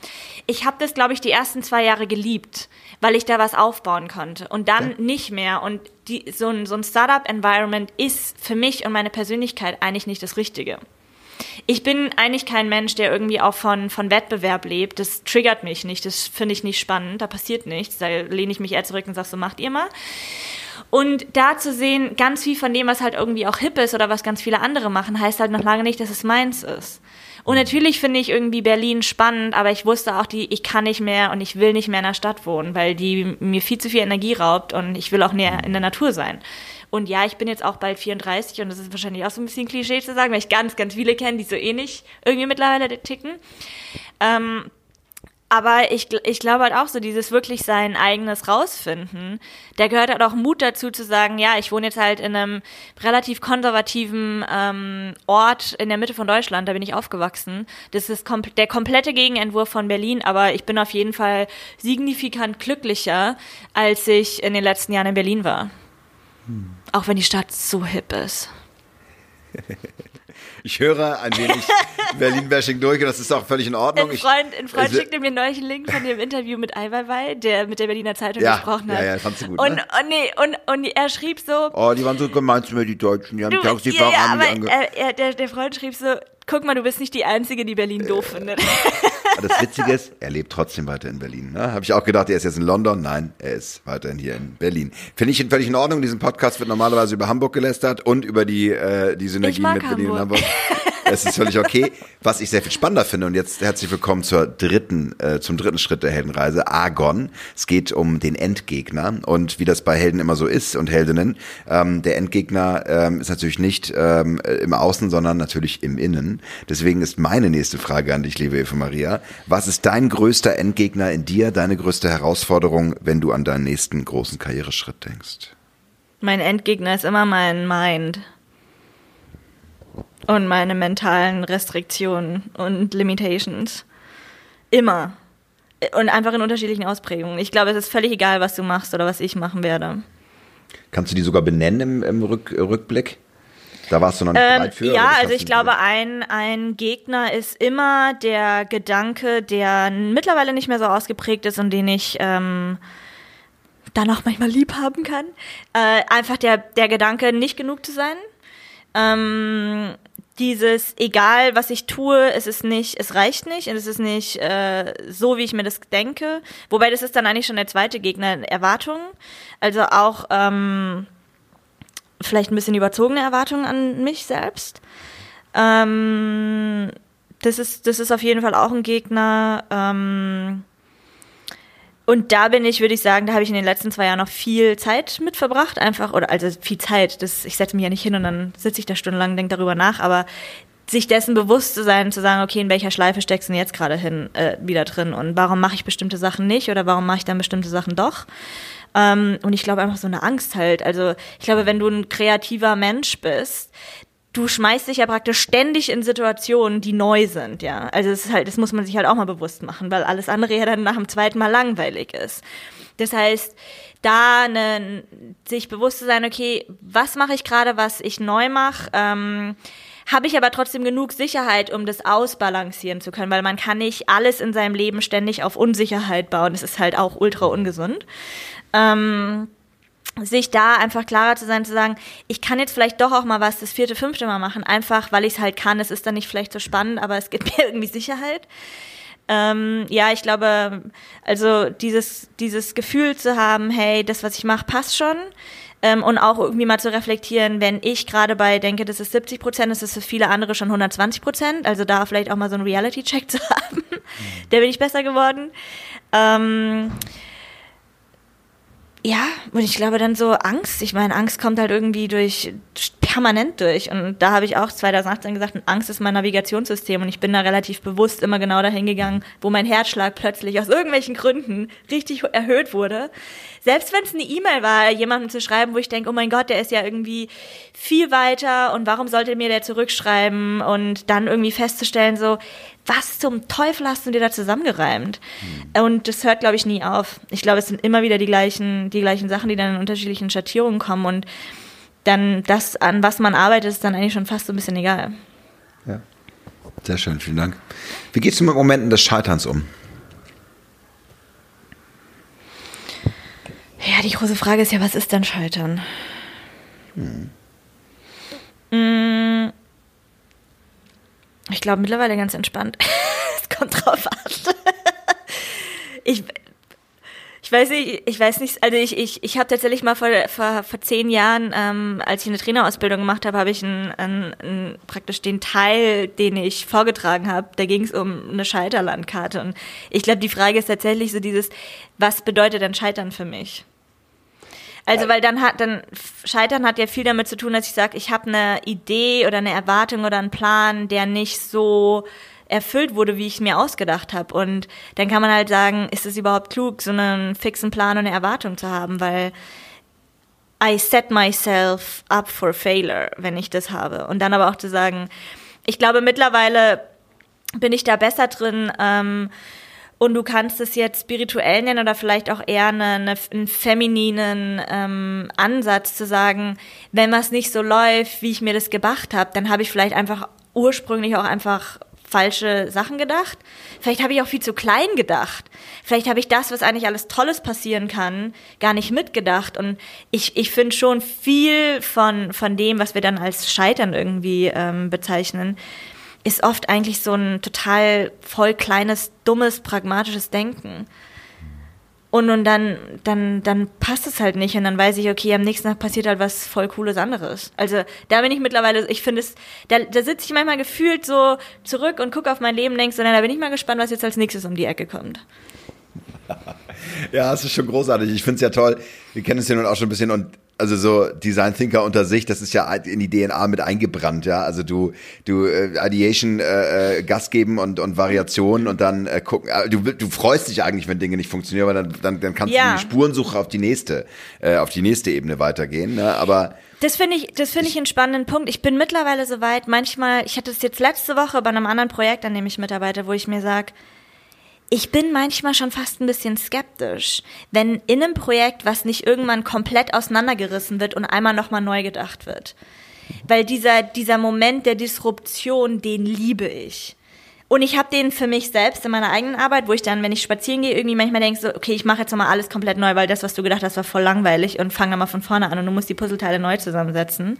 ich habe das, glaube ich, die ersten zwei Jahre geliebt, weil ich da was aufbauen konnte und dann Ja. nicht mehr. Und die, so ein, so ein Startup-Environment ist für mich und meine Persönlichkeit eigentlich nicht das Richtige. Ich bin eigentlich kein Mensch, der irgendwie auch von, von Wettbewerb lebt. Das triggert mich nicht. Das finde ich nicht spannend. Da passiert nichts. Da lehne ich mich eher zurück und sage, so macht ihr mal. Und da zu sehen, ganz viel von dem, was halt irgendwie auch hip ist oder was ganz viele andere machen, heißt halt noch lange nicht, dass es meins ist. Und natürlich finde ich irgendwie Berlin spannend, aber ich wusste auch, die, ich kann nicht mehr und ich will nicht mehr in der Stadt wohnen, weil die mir viel zu viel Energie raubt und ich will auch näher in der Natur sein. Und ja, ich bin jetzt auch bald 34 und das ist wahrscheinlich auch so ein bisschen Klischee zu sagen, weil ich ganz, ganz viele kenne, die so ähnlich irgendwie mittlerweile ticken. Ähm, aber ich, ich glaube halt auch so, dieses wirklich sein eigenes rausfinden, da gehört halt auch Mut dazu zu sagen, ja, ich wohne jetzt halt in einem relativ konservativen ähm, Ort in der Mitte von Deutschland, da bin ich aufgewachsen. Das ist kom der komplette Gegenentwurf von Berlin, aber ich bin auf jeden Fall signifikant glücklicher, als ich in den letzten Jahren in Berlin war. Auch wenn die Stadt so hip ist. [LAUGHS] Ich höre ein wenig Berlin-Bashing durch und das ist auch völlig in Ordnung. Ein Ich- Freund, ein Freund also- schickte mir neulich einen Link von dem Interview mit Eiweiwei, der mit der Berliner Zeitung Ja, gesprochen ja, hat. ja, fandst du gut, Und, ne? und, nee, und, und er schrieb so, Oh, die waren so gemein zu mir, die Deutschen. Die haben du, die ja, ja, aber er, er, der, der Freund schrieb so, guck mal, du bist nicht die Einzige, die Berlin doof findet. [LAUGHS] Aber Das Witzige ist, er lebt trotzdem weiter in Berlin. Ne? Habe ich auch gedacht, er ist jetzt in London. Nein, er ist weiterhin hier in Berlin. Finde ich völlig in Ordnung. Diesen Podcast wird normalerweise über Hamburg gelästert und über die, äh, die Synergien mit Berlin und Hamburg. [LAUGHS] Es ist völlig okay. Was ich sehr viel spannender finde, und jetzt herzlich willkommen zur dritten, äh, zum dritten Schritt der Heldenreise, Argon. Es geht um den Endgegner und wie das bei Helden immer so ist und Heldinnen. Ähm, der Endgegner ähm, ist natürlich nicht ähm, äh, im Außen, sondern natürlich im Innen. Deswegen ist meine nächste Frage an dich, liebe Eva Maria. Was ist dein größter Endgegner in dir, deine größte Herausforderung, wenn du an deinen nächsten großen Karriereschritt denkst? mein Endgegner ist immer mein Mind. Und meine mentalen Restriktionen und Limitations. Immer. Und einfach in unterschiedlichen Ausprägungen. Ich glaube, es ist völlig egal, was du machst oder was ich machen werde. Kannst du die sogar benennen im, im Rück, Rückblick? Da warst du noch nicht Ähm, bereit für? ja, also ich glaube, ein, ein Gegner ist immer der Gedanke, der mittlerweile nicht mehr so ausgeprägt ist und den ich ähm, dann auch manchmal lieb haben kann. Äh, einfach der, der Gedanke, nicht genug zu sein. Ähm, dieses, egal was ich tue, es ist nicht, es reicht nicht und es ist nicht äh, so, wie ich mir das denke. Wobei das ist dann eigentlich schon der zweite Gegner, Erwartungen. Also auch ähm, vielleicht ein bisschen überzogene Erwartungen an mich selbst. Ähm, das ist, das ist auf jeden Fall auch ein Gegner. Ähm, und da bin ich, würde ich sagen, da habe ich in den letzten zwei Jahren noch viel Zeit mit verbracht, einfach, oder also viel Zeit. Das, ich setze mich ja nicht hin und dann sitze ich da stundenlang und denke darüber nach, aber sich dessen bewusst zu sein, zu sagen, okay, in welcher Schleife steckst du denn jetzt gerade hin, äh, wieder drin und warum mache ich bestimmte Sachen nicht oder warum mache ich dann bestimmte Sachen doch? Ähm, und ich glaube einfach so eine Angst halt. Also ich glaube, wenn du ein kreativer Mensch bist, du schmeißt dich ja praktisch ständig in Situationen, die neu sind, ja. Also es ist halt, das muss man sich halt auch mal bewusst machen, weil alles andere ja dann nach dem zweiten Mal langweilig ist. Das heißt, da ne, sich bewusst zu sein, okay, was mache ich gerade, was ich neu mache, ähm, habe ich aber trotzdem genug Sicherheit, um das ausbalancieren zu können, weil man kann nicht alles in seinem Leben ständig auf Unsicherheit bauen. Das ist halt auch ultra ungesund. Ähm, sich da einfach klarer zu sein, zu sagen, ich kann jetzt vielleicht doch auch mal was das vierte, fünfte Mal machen, einfach weil ich es halt kann. Es ist dann nicht vielleicht so spannend, aber es gibt [LAUGHS] mir irgendwie Sicherheit. Ähm, ja, ich glaube, also dieses, dieses Gefühl zu haben, hey, das, was ich mache, passt schon. Ähm, und auch irgendwie mal zu reflektieren, wenn ich gerade bei denke, das ist 70 Prozent, ist es für viele andere schon 120 Prozent. Also da vielleicht auch mal so einen Reality-Check [LAUGHS] zu haben. Der bin ich besser geworden. Ähm, ja, und ich glaube dann so Angst. Ich meine, Angst kommt halt irgendwie durch permanent durch. Und da habe ich auch 2018 gesagt, Angst ist mein Navigationssystem. Und ich bin da relativ bewusst immer genau dahin gegangen, wo mein Herzschlag plötzlich aus irgendwelchen Gründen richtig erhöht wurde. Selbst wenn es eine E-Mail war, jemandem zu schreiben, wo ich denke, oh mein Gott, der ist ja irgendwie viel weiter und warum sollte mir der zurückschreiben? Und dann irgendwie festzustellen, so, was zum Teufel hast du dir da zusammengereimt? Mhm. Und das hört, glaube ich, nie auf. Ich glaube, es sind immer wieder die gleichen, die gleichen Sachen, die dann in unterschiedlichen Schattierungen kommen und dann das, an was man arbeitet, ist dann eigentlich schon fast so ein bisschen egal. Ja. Sehr schön, vielen Dank. Wie gehst du mit Momenten des Scheiterns um? Ja, die große Frage ist ja, was ist denn Scheitern? Hm. Ich glaube mittlerweile ganz entspannt. [LAUGHS] es kommt drauf an. [LAUGHS] ich, ich weiß nicht, ich weiß nicht, also ich, ich, ich habe tatsächlich mal vor, vor, vor zehn Jahren, ähm, als ich eine Trainerausbildung gemacht habe, habe ich einen, einen, einen, praktisch den Teil, den ich vorgetragen habe, da ging es um eine Scheiterlandkarte. Und ich glaube, die Frage ist tatsächlich so dieses, was bedeutet denn Scheitern für mich? Also weil dann hat dann Scheitern hat ja viel damit zu tun, dass ich sage, ich habe eine Idee oder eine Erwartung oder einen Plan, der nicht so erfüllt wurde, wie ich mir ausgedacht habe. Und dann kann man halt sagen, ist es überhaupt klug, so einen fixen Plan und eine Erwartung zu haben, weil I set myself up for failure, wenn ich das habe. Und dann aber auch zu sagen, ich glaube mittlerweile bin ich da besser drin. Ähm, und du kannst es jetzt spirituell nennen oder vielleicht auch eher eine, eine, einen femininen ähm, Ansatz zu sagen, wenn was nicht so läuft, wie ich mir das gedacht habe, dann habe ich vielleicht einfach ursprünglich auch einfach falsche Sachen gedacht. Vielleicht habe ich auch viel zu klein gedacht. Vielleicht habe ich das, was eigentlich alles Tolles passieren kann, gar nicht mitgedacht. Und ich, ich finde schon viel von, von dem, was wir dann als Scheitern irgendwie ähm, bezeichnen, ist oft eigentlich so ein total voll kleines, dummes, pragmatisches Denken. Und, und dann, dann, dann passt es halt nicht und dann weiß ich, okay, am nächsten Tag passiert halt was voll cooles anderes. Also da bin ich mittlerweile, ich finde es, da, da sitze ich manchmal gefühlt so zurück und gucke auf mein Leben und denke so, na, da bin ich mal gespannt, was jetzt als nächstes um die Ecke kommt. [LAUGHS] Ja, es ist schon großartig. Ich finde es ja toll. Wir kennen es ja nun auch schon ein bisschen und also so Design Thinker unter sich, das ist ja in die DNA mit eingebrannt, ja. Also du, du äh, Ideation äh, äh, Gas geben und, und Variationen und dann äh, gucken. Äh, du, du freust dich eigentlich, wenn Dinge nicht funktionieren, aber dann, dann, dann kannst ja. du die Spurensuche auf die nächste, äh, auf die nächste Ebene weitergehen. Ne? Aber das finde ich, das finde ich einen spannenden Punkt. Ich bin mittlerweile so weit. Manchmal, ich hatte es jetzt letzte Woche bei einem anderen Projekt, an dem ich mitarbeite, wo ich mir sage, ich bin manchmal schon fast ein bisschen skeptisch, wenn in einem Projekt, was nicht irgendwann komplett auseinandergerissen wird und einmal nochmal neu gedacht wird. Weil dieser, dieser Moment der Disruption, den liebe ich. Und ich habe den für mich selbst in meiner eigenen Arbeit, wo ich dann, wenn ich spazieren gehe, irgendwie manchmal denke, so, okay, ich mache jetzt nochmal alles komplett neu, weil das, was du gedacht hast, war voll langweilig und fange nochmal von vorne an und du musst die Puzzleteile neu zusammensetzen.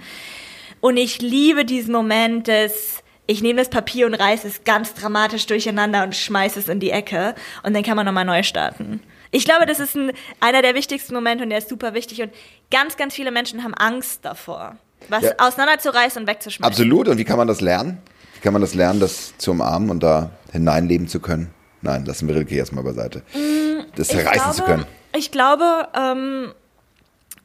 Und ich liebe diesen Moment des, ich nehme das Papier und reiße es ganz dramatisch durcheinander und schmeiße es in die Ecke und dann kann man nochmal neu starten. Ich glaube, das ist ein, einer der wichtigsten Momente und der ist super wichtig und ganz, ganz viele Menschen haben Angst davor, was ja. auseinanderzureißen und wegzuschmeißen. Absolut. Und wie kann man das lernen? Wie kann man das lernen, das zu umarmen und da hineinleben zu können? Nein, lassen wir Rilke erstmal beiseite. Mm, das zerreißen glaube, zu können. Ich glaube, ähm,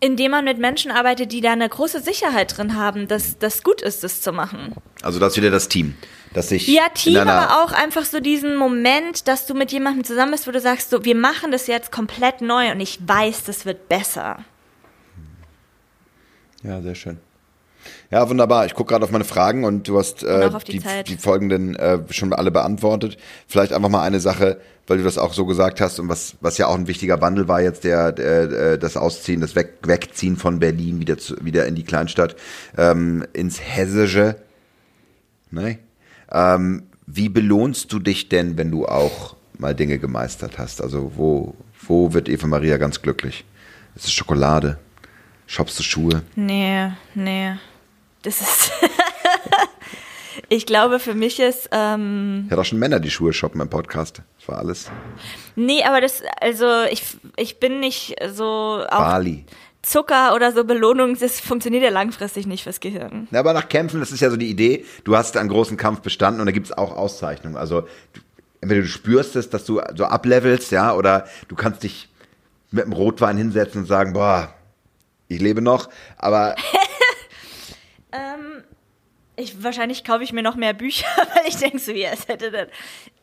indem man mit Menschen arbeitet, die da eine große Sicherheit drin haben, dass das gut ist, das zu machen. Also das ist wieder das Team. Dass sich ja, Team, aber auch einfach so diesen Moment, dass du mit jemandem zusammen bist, wo du sagst, so, wir machen das jetzt komplett neu und ich weiß, das wird besser. Ja, sehr schön. Ja, wunderbar. Ich gucke gerade auf meine Fragen und du hast äh, die, die, die, folgenden äh, schon alle beantwortet. Vielleicht einfach mal eine Sache, weil du das auch so gesagt hast und was, was ja auch ein wichtiger Wandel war jetzt, der, der äh, das Ausziehen, das Weg, Wegziehen von Berlin wieder, zu, wieder in die Kleinstadt, ähm, ins Hessische. Nein. Ähm, wie belohnst du dich denn, wenn du auch mal Dinge gemeistert hast? Also wo, wo wird Eva Maria ganz glücklich? Ist es Schokolade? Shoppst du Schuhe? Nee, nee. Das ist. [LAUGHS] Ich glaube, für mich ist. Ähm, ja, doch schon Männer, die Schuhe shoppen im Podcast. Das war alles. Nee, aber das, also ich, ich bin nicht so. Bali. Zucker oder so Belohnung, das funktioniert ja langfristig nicht fürs Gehirn. Ja, aber nach Kämpfen, das ist ja so die Idee, du hast einen großen Kampf bestanden und da gibt es auch Auszeichnungen. Also entweder du spürst es, dass du so ablevelst, ja, oder du kannst dich mit einem Rotwein hinsetzen und sagen, boah, ich lebe noch, aber [LAUGHS] ich, wahrscheinlich kaufe ich mir noch mehr Bücher, [LAUGHS] weil ich denke so, wie es hätte denn.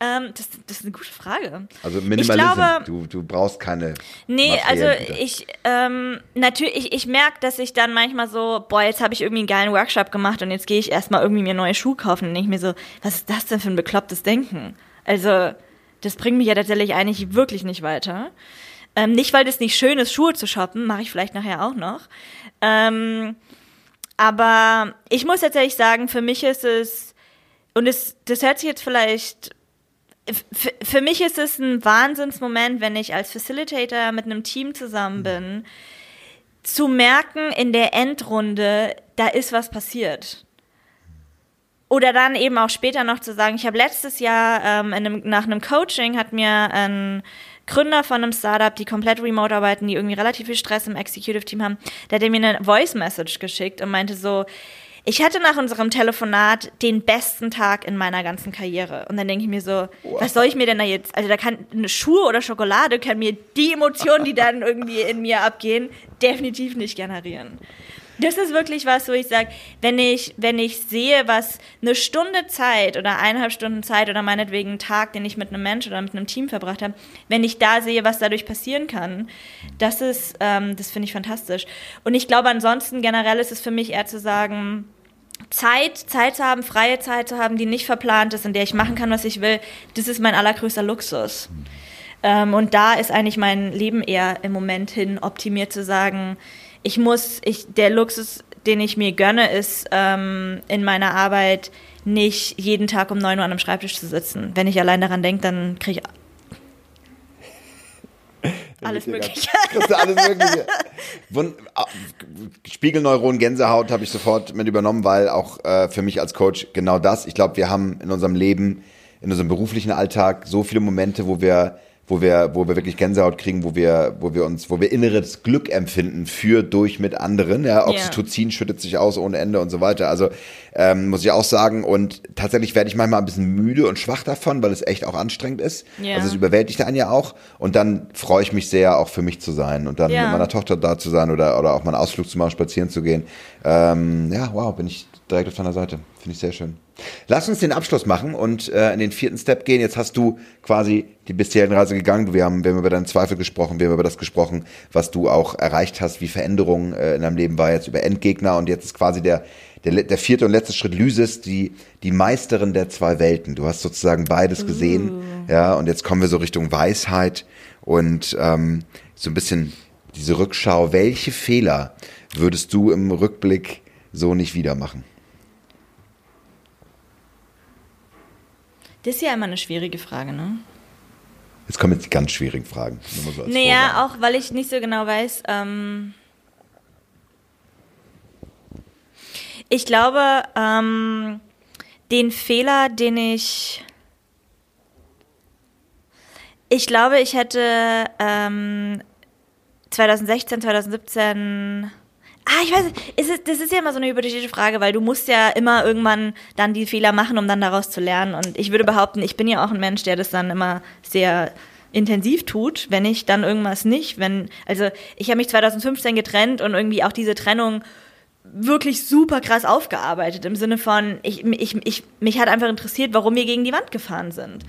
Ähm, das, das ist eine gute Frage. Also Minimalism, glaube, du, du brauchst keine. Nee, also ich, ähm, natürlich, ich, ich merke, dass ich dann manchmal so, boah, jetzt habe ich irgendwie einen geilen Workshop gemacht und jetzt gehe ich erstmal irgendwie mir neue Schuhe kaufen und denke ich mir so, was ist das denn für ein beklopptes Denken? Also, das bringt mich ja tatsächlich eigentlich wirklich nicht weiter. Ähm, nicht, weil das nicht schön ist, Schuhe zu shoppen, mache ich vielleicht nachher auch noch. Ähm, aber ich muss tatsächlich sagen, für mich ist es, und es, das hört sich jetzt vielleicht, für, für mich ist es ein Wahnsinnsmoment, wenn ich als Facilitator mit einem Team zusammen bin, zu merken in der Endrunde, da ist was passiert. Oder dann eben auch später noch zu sagen, ich habe letztes Jahr ähm, einem, nach einem Coaching hat mir ein Gründer von einem Startup, die komplett remote arbeiten, die irgendwie relativ viel Stress im Executive Team haben, der hat mir eine Voice Message geschickt und meinte so, ich hatte nach unserem Telefonat den besten Tag in meiner ganzen Karriere. Und dann denke ich mir so, wow. was soll ich mir denn da jetzt? Also da kann eine Schuhe oder Schokolade können mir die Emotionen, die dann irgendwie in mir abgehen, definitiv nicht generieren. Das ist wirklich was, wo ich sage, wenn ich, wenn ich sehe, was eine Stunde Zeit oder eineinhalb Stunden Zeit oder meinetwegen einen Tag, den ich mit einem Mensch oder mit einem Team verbracht habe, wenn ich da sehe, was dadurch passieren kann, das ist, ähm, das finde ich fantastisch. Und ich glaube, ansonsten generell ist es für mich eher zu sagen, Zeit, Zeit zu haben, freie Zeit zu haben, die nicht verplant ist, in der ich machen kann, was ich will, das ist mein allergrößter Luxus. Ähm, und da ist eigentlich mein Leben eher im Moment hin optimiert zu sagen, ich muss, ich, der Luxus, den ich mir gönne, ist ähm, in meiner Arbeit nicht jeden Tag um 9 Uhr an einem Schreibtisch zu sitzen. Wenn ich allein daran denke, dann kriege ich [LAUGHS] alles Mögliche. Alles Mögliche. Spiegelneuronen, Gänsehaut habe ich sofort mit übernommen, weil auch äh, für mich als Coach genau das. Ich glaube, wir haben in unserem Leben, in unserem beruflichen Alltag so viele Momente, wo wir wo wir, wo wir wirklich Gänsehaut kriegen, wo wir, wo wir uns, wo wir inneres Glück empfinden für, durch, mit anderen. Ja, Oxytocin yeah. schüttet sich aus ohne Ende und so weiter. Also ähm, muss ich auch sagen. Und tatsächlich werde ich manchmal ein bisschen müde und schwach davon, weil es echt auch anstrengend ist. Yeah. Also es überwältigt einen ja auch. Und dann freue ich mich sehr, auch für mich zu sein und dann yeah. mit meiner Tochter da zu sein oder, oder auch mal einen Ausflug zu machen, spazieren zu gehen. Ähm, ja, wow, bin ich direkt auf deiner Seite. Finde ich sehr schön. Lass uns den Abschluss machen und äh, in den vierten Step gehen. Jetzt hast du quasi die bisherige Reise gegangen. Wir haben, wir haben über deinen Zweifel gesprochen, wir haben über das gesprochen, was du auch erreicht hast, wie Veränderungen äh, in deinem Leben war, jetzt über Endgegner und jetzt ist quasi der, der, der vierte und letzte Schritt Lysis, die, die Meisterin der zwei Welten. Du hast sozusagen beides uh. gesehen. Ja, und jetzt kommen wir so Richtung Weisheit und ähm, so ein bisschen diese Rückschau. Welche Fehler würdest du im Rückblick so nicht wieder machen? Das ist ja immer eine schwierige Frage, ne? Jetzt kommen jetzt die ganz schwierigen Fragen. So naja, Vorgang. auch weil ich nicht so genau weiß. Ähm ich glaube, ähm, den Fehler, den ich. Ich glaube, ich hätte ähm, 2016, 2017 Ah, ich weiß, ist es, das ist ja immer so eine hypothetische Frage, weil du musst ja immer irgendwann dann die Fehler machen, um dann daraus zu lernen. Und ich würde behaupten, ich bin ja auch ein Mensch, der das dann immer sehr intensiv tut, wenn ich dann irgendwas nicht, wenn, also ich habe mich 2015 getrennt und irgendwie auch diese Trennung wirklich super krass aufgearbeitet im Sinne von, ich, ich, ich, mich hat einfach interessiert, warum wir gegen die Wand gefahren sind.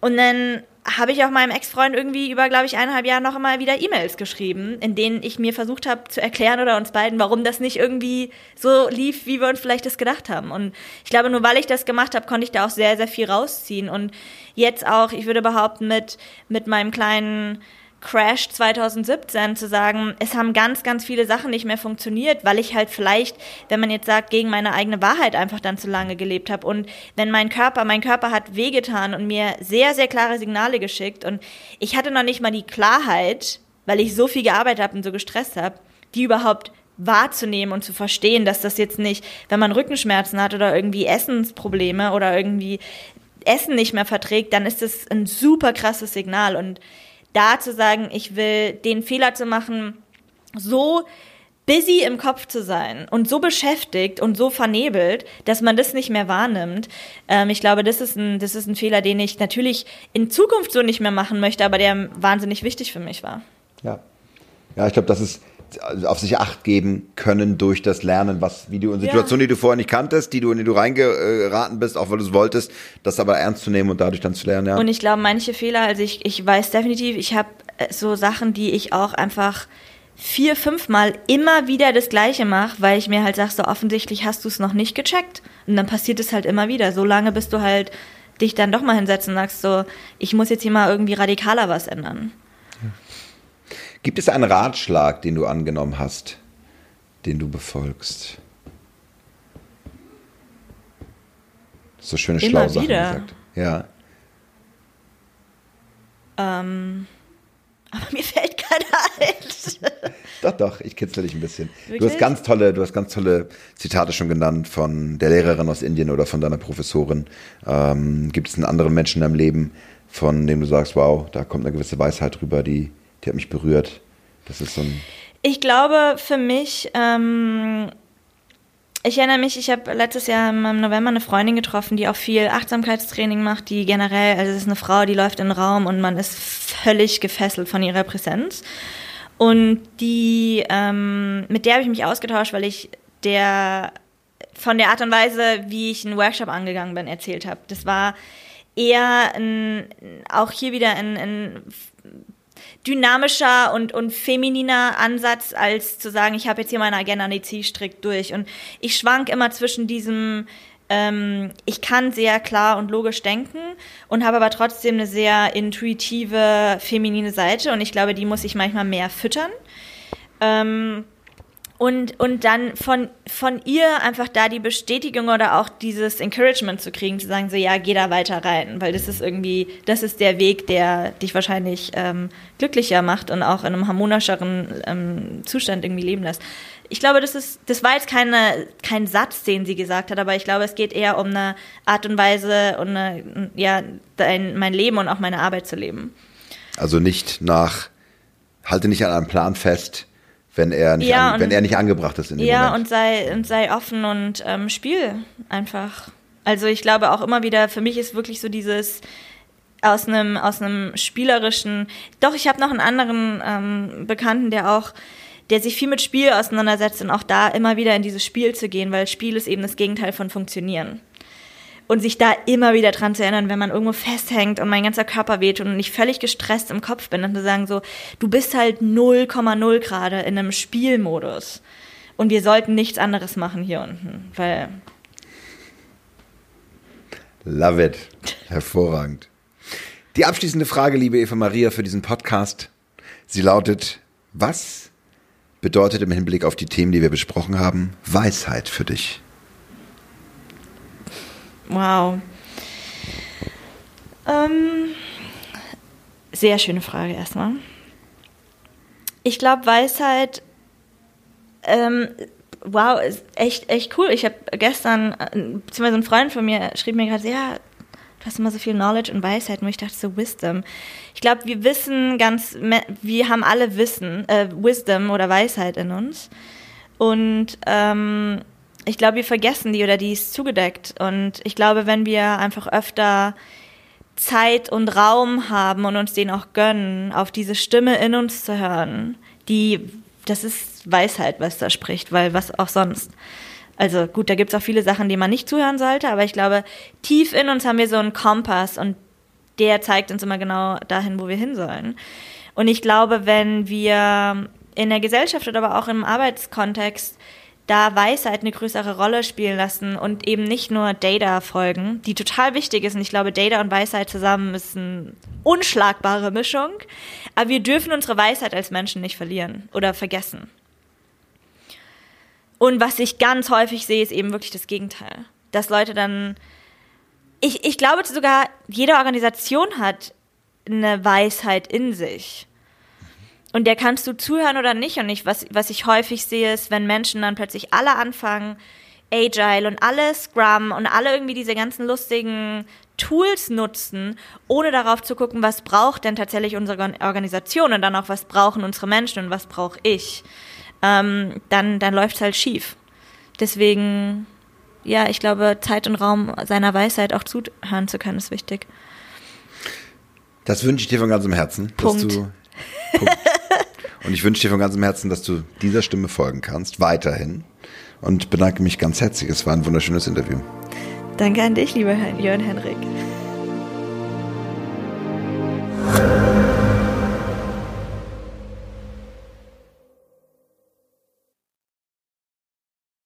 Und dann habe ich auch meinem Ex-Freund irgendwie über, glaube ich, eineinhalb Jahre noch einmal wieder E-Mails geschrieben, in denen ich mir versucht habe zu erklären oder uns beiden, warum das nicht irgendwie so lief, wie wir uns vielleicht das gedacht haben. Und ich glaube, nur weil ich das gemacht habe, konnte ich da auch sehr, sehr viel rausziehen. Und jetzt auch, ich würde behaupten, mit, mit meinem kleinen Crash 2017 zu sagen, es haben ganz, ganz viele Sachen nicht mehr funktioniert, weil ich halt vielleicht, wenn man jetzt sagt, gegen meine eigene Wahrheit einfach dann zu lange gelebt habe. Und wenn mein Körper, mein Körper hat wehgetan und mir sehr, sehr klare Signale geschickt und ich hatte noch nicht mal die Klarheit, weil ich so viel gearbeitet habe und so gestresst habe, die überhaupt wahrzunehmen und zu verstehen, dass das jetzt nicht, wenn man Rückenschmerzen hat oder irgendwie Essensprobleme oder irgendwie Essen nicht mehr verträgt, dann ist das ein super krasses Signal und da zu sagen, ich will den Fehler zu machen, so busy im Kopf zu sein und so beschäftigt und so vernebelt, dass man das nicht mehr wahrnimmt. Ähm, ich glaube, das ist, ein, das ist ein Fehler, den ich natürlich in Zukunft so nicht mehr machen möchte, aber der wahnsinnig wichtig für mich war. Ja, ja ich glaube, das ist auf sich Acht geben können durch das Lernen, was wie du in Situationen, ja. die du vorher nicht kanntest, die du in die du reingeraten bist, auch weil du es wolltest, das aber ernst zu nehmen und dadurch dann zu lernen. Ja. Und ich glaube, manche Fehler, also ich, ich weiß definitiv, ich habe äh, so Sachen, die ich auch einfach vier, fünf Mal immer wieder das Gleiche mache, weil ich mir halt sage, so offensichtlich hast du es noch nicht gecheckt. Und dann passiert es halt immer wieder. So lange, bis du halt dich dann doch mal hinsetzen und sagst so, ich muss jetzt hier mal irgendwie radikaler was ändern. Gibt es einen Ratschlag, den du angenommen hast, den du befolgst? So schöne Immer schlaue wieder. Sachen gesagt. Ja. Ähm, aber mir fällt keiner ein. [LAUGHS] doch, doch, ich kitzel dich ein bisschen. Wirklich? Du hast ganz tolle, du hast ganz tolle Zitate schon genannt von der Lehrerin aus Indien oder von deiner Professorin. Ähm, gibt es einen anderen Menschen in deinem Leben, von dem du sagst, wow, da kommt eine gewisse Weisheit rüber, die die hat mich berührt. Das ist so ein. Ich glaube, für mich, ähm, ich erinnere mich, ich habe letztes Jahr im November eine Freundin getroffen, die auch viel Achtsamkeitstraining macht, die generell, also es ist eine Frau, die läuft in den Raum und man ist völlig gefesselt von ihrer Präsenz. Und die, ähm, mit der habe ich mich ausgetauscht, weil ich der von der Art und Weise, wie ich einen Workshop angegangen bin, erzählt habe. Das war eher ein, auch hier wieder ein, ein dynamischer und, und femininer Ansatz, als zu sagen, ich habe jetzt hier meine Agenda und die Zielstrick durch. Und ich schwank immer zwischen diesem, ähm, ich kann sehr klar und logisch denken und habe aber trotzdem eine sehr intuitive, feminine Seite. Und ich glaube, die muss ich manchmal mehr füttern. Ähm, und, und dann von, von ihr einfach da die Bestätigung oder auch dieses Encouragement zu kriegen, zu sagen, so ja, geh da weiter rein, weil das ist irgendwie, das ist der Weg, der dich wahrscheinlich ähm, glücklicher macht und auch in einem harmonischeren ähm, Zustand irgendwie leben lässt. Ich glaube, das ist, das war jetzt keine, kein Satz, den sie gesagt hat, aber ich glaube, es geht eher um eine Art und Weise und eine, ja, dein, mein Leben und auch meine Arbeit zu leben. Also nicht nach, halte nicht an einem Plan fest, wenn er nicht, ja, an, wenn er nicht angebracht ist in dem ja, Moment. und sei, und sei offen und ähm, spiel einfach. Also ich glaube auch immer wieder, für mich ist wirklich so dieses aus einem aus einem spielerischen. Doch, ich habe noch einen anderen ähm, Bekannten, der auch der sich viel mit Spiel auseinandersetzt und auch da immer wieder in dieses Spiel zu gehen, weil Spiel ist eben das Gegenteil von Funktionieren. Und sich da immer wieder dran zu erinnern, wenn man irgendwo festhängt und mein ganzer Körper weht und ich völlig gestresst im Kopf bin, dann zu sagen so, du bist halt 0,0 gerade in einem Spielmodus. Und wir sollten nichts anderes machen hier unten, weil. Love it. Hervorragend. Die abschließende Frage, liebe Eva Maria, für diesen Podcast. Sie lautet, was bedeutet im Hinblick auf die Themen, die wir besprochen haben, Weisheit für dich? Wow. Ähm, sehr schöne Frage erstmal. Ich glaube, Weisheit, ähm, wow, ist echt, echt cool. Ich habe gestern, äh, beziehungsweise ein Freund von mir schrieb mir gerade, ja, du hast immer so viel Knowledge und Weisheit. Und ich dachte so, Wisdom. Ich glaube, wir wissen ganz, wir haben alle Wissen, äh, Wisdom oder Weisheit in uns. Und ähm, ich glaube, wir vergessen die oder die ist zugedeckt. Und ich glaube, wenn wir einfach öfter Zeit und Raum haben und uns den auch gönnen, auf diese Stimme in uns zu hören, die, das ist Weisheit, was da spricht, weil was auch sonst. Also gut, da gibt es auch viele Sachen, die man nicht zuhören sollte, aber ich glaube, tief in uns haben wir so einen Kompass und der zeigt uns immer genau dahin, wo wir hin sollen. Und ich glaube, wenn wir in der Gesellschaft oder aber auch im Arbeitskontext da Weisheit eine größere Rolle spielen lassen und eben nicht nur Data folgen, die total wichtig ist. Und ich glaube, Data und Weisheit zusammen ist eine unschlagbare Mischung. Aber wir dürfen unsere Weisheit als Menschen nicht verlieren oder vergessen. Und was ich ganz häufig sehe, ist eben wirklich das Gegenteil. Dass Leute dann, ich, ich glaube sogar, jede Organisation hat eine Weisheit in sich. Und der kannst du zuhören oder nicht. Und ich, was, was ich häufig sehe, ist, wenn Menschen dann plötzlich alle anfangen, Agile und alle Scrum und alle irgendwie diese ganzen lustigen Tools nutzen, ohne darauf zu gucken, was braucht denn tatsächlich unsere Organisation und dann auch, was brauchen unsere Menschen und was brauche ich, ähm, dann, dann läuft es halt schief. Deswegen, ja, ich glaube, Zeit und Raum seiner Weisheit auch zuhören zu können, ist wichtig. Das wünsche ich dir von ganzem Herzen. Punkt. Du, Punkt. Und ich wünsche dir von ganzem Herzen, dass du dieser Stimme folgen kannst, weiterhin. Und bedanke mich ganz herzlich. Es war ein wunderschönes Interview. Danke an dich, lieber Jörn Henrik.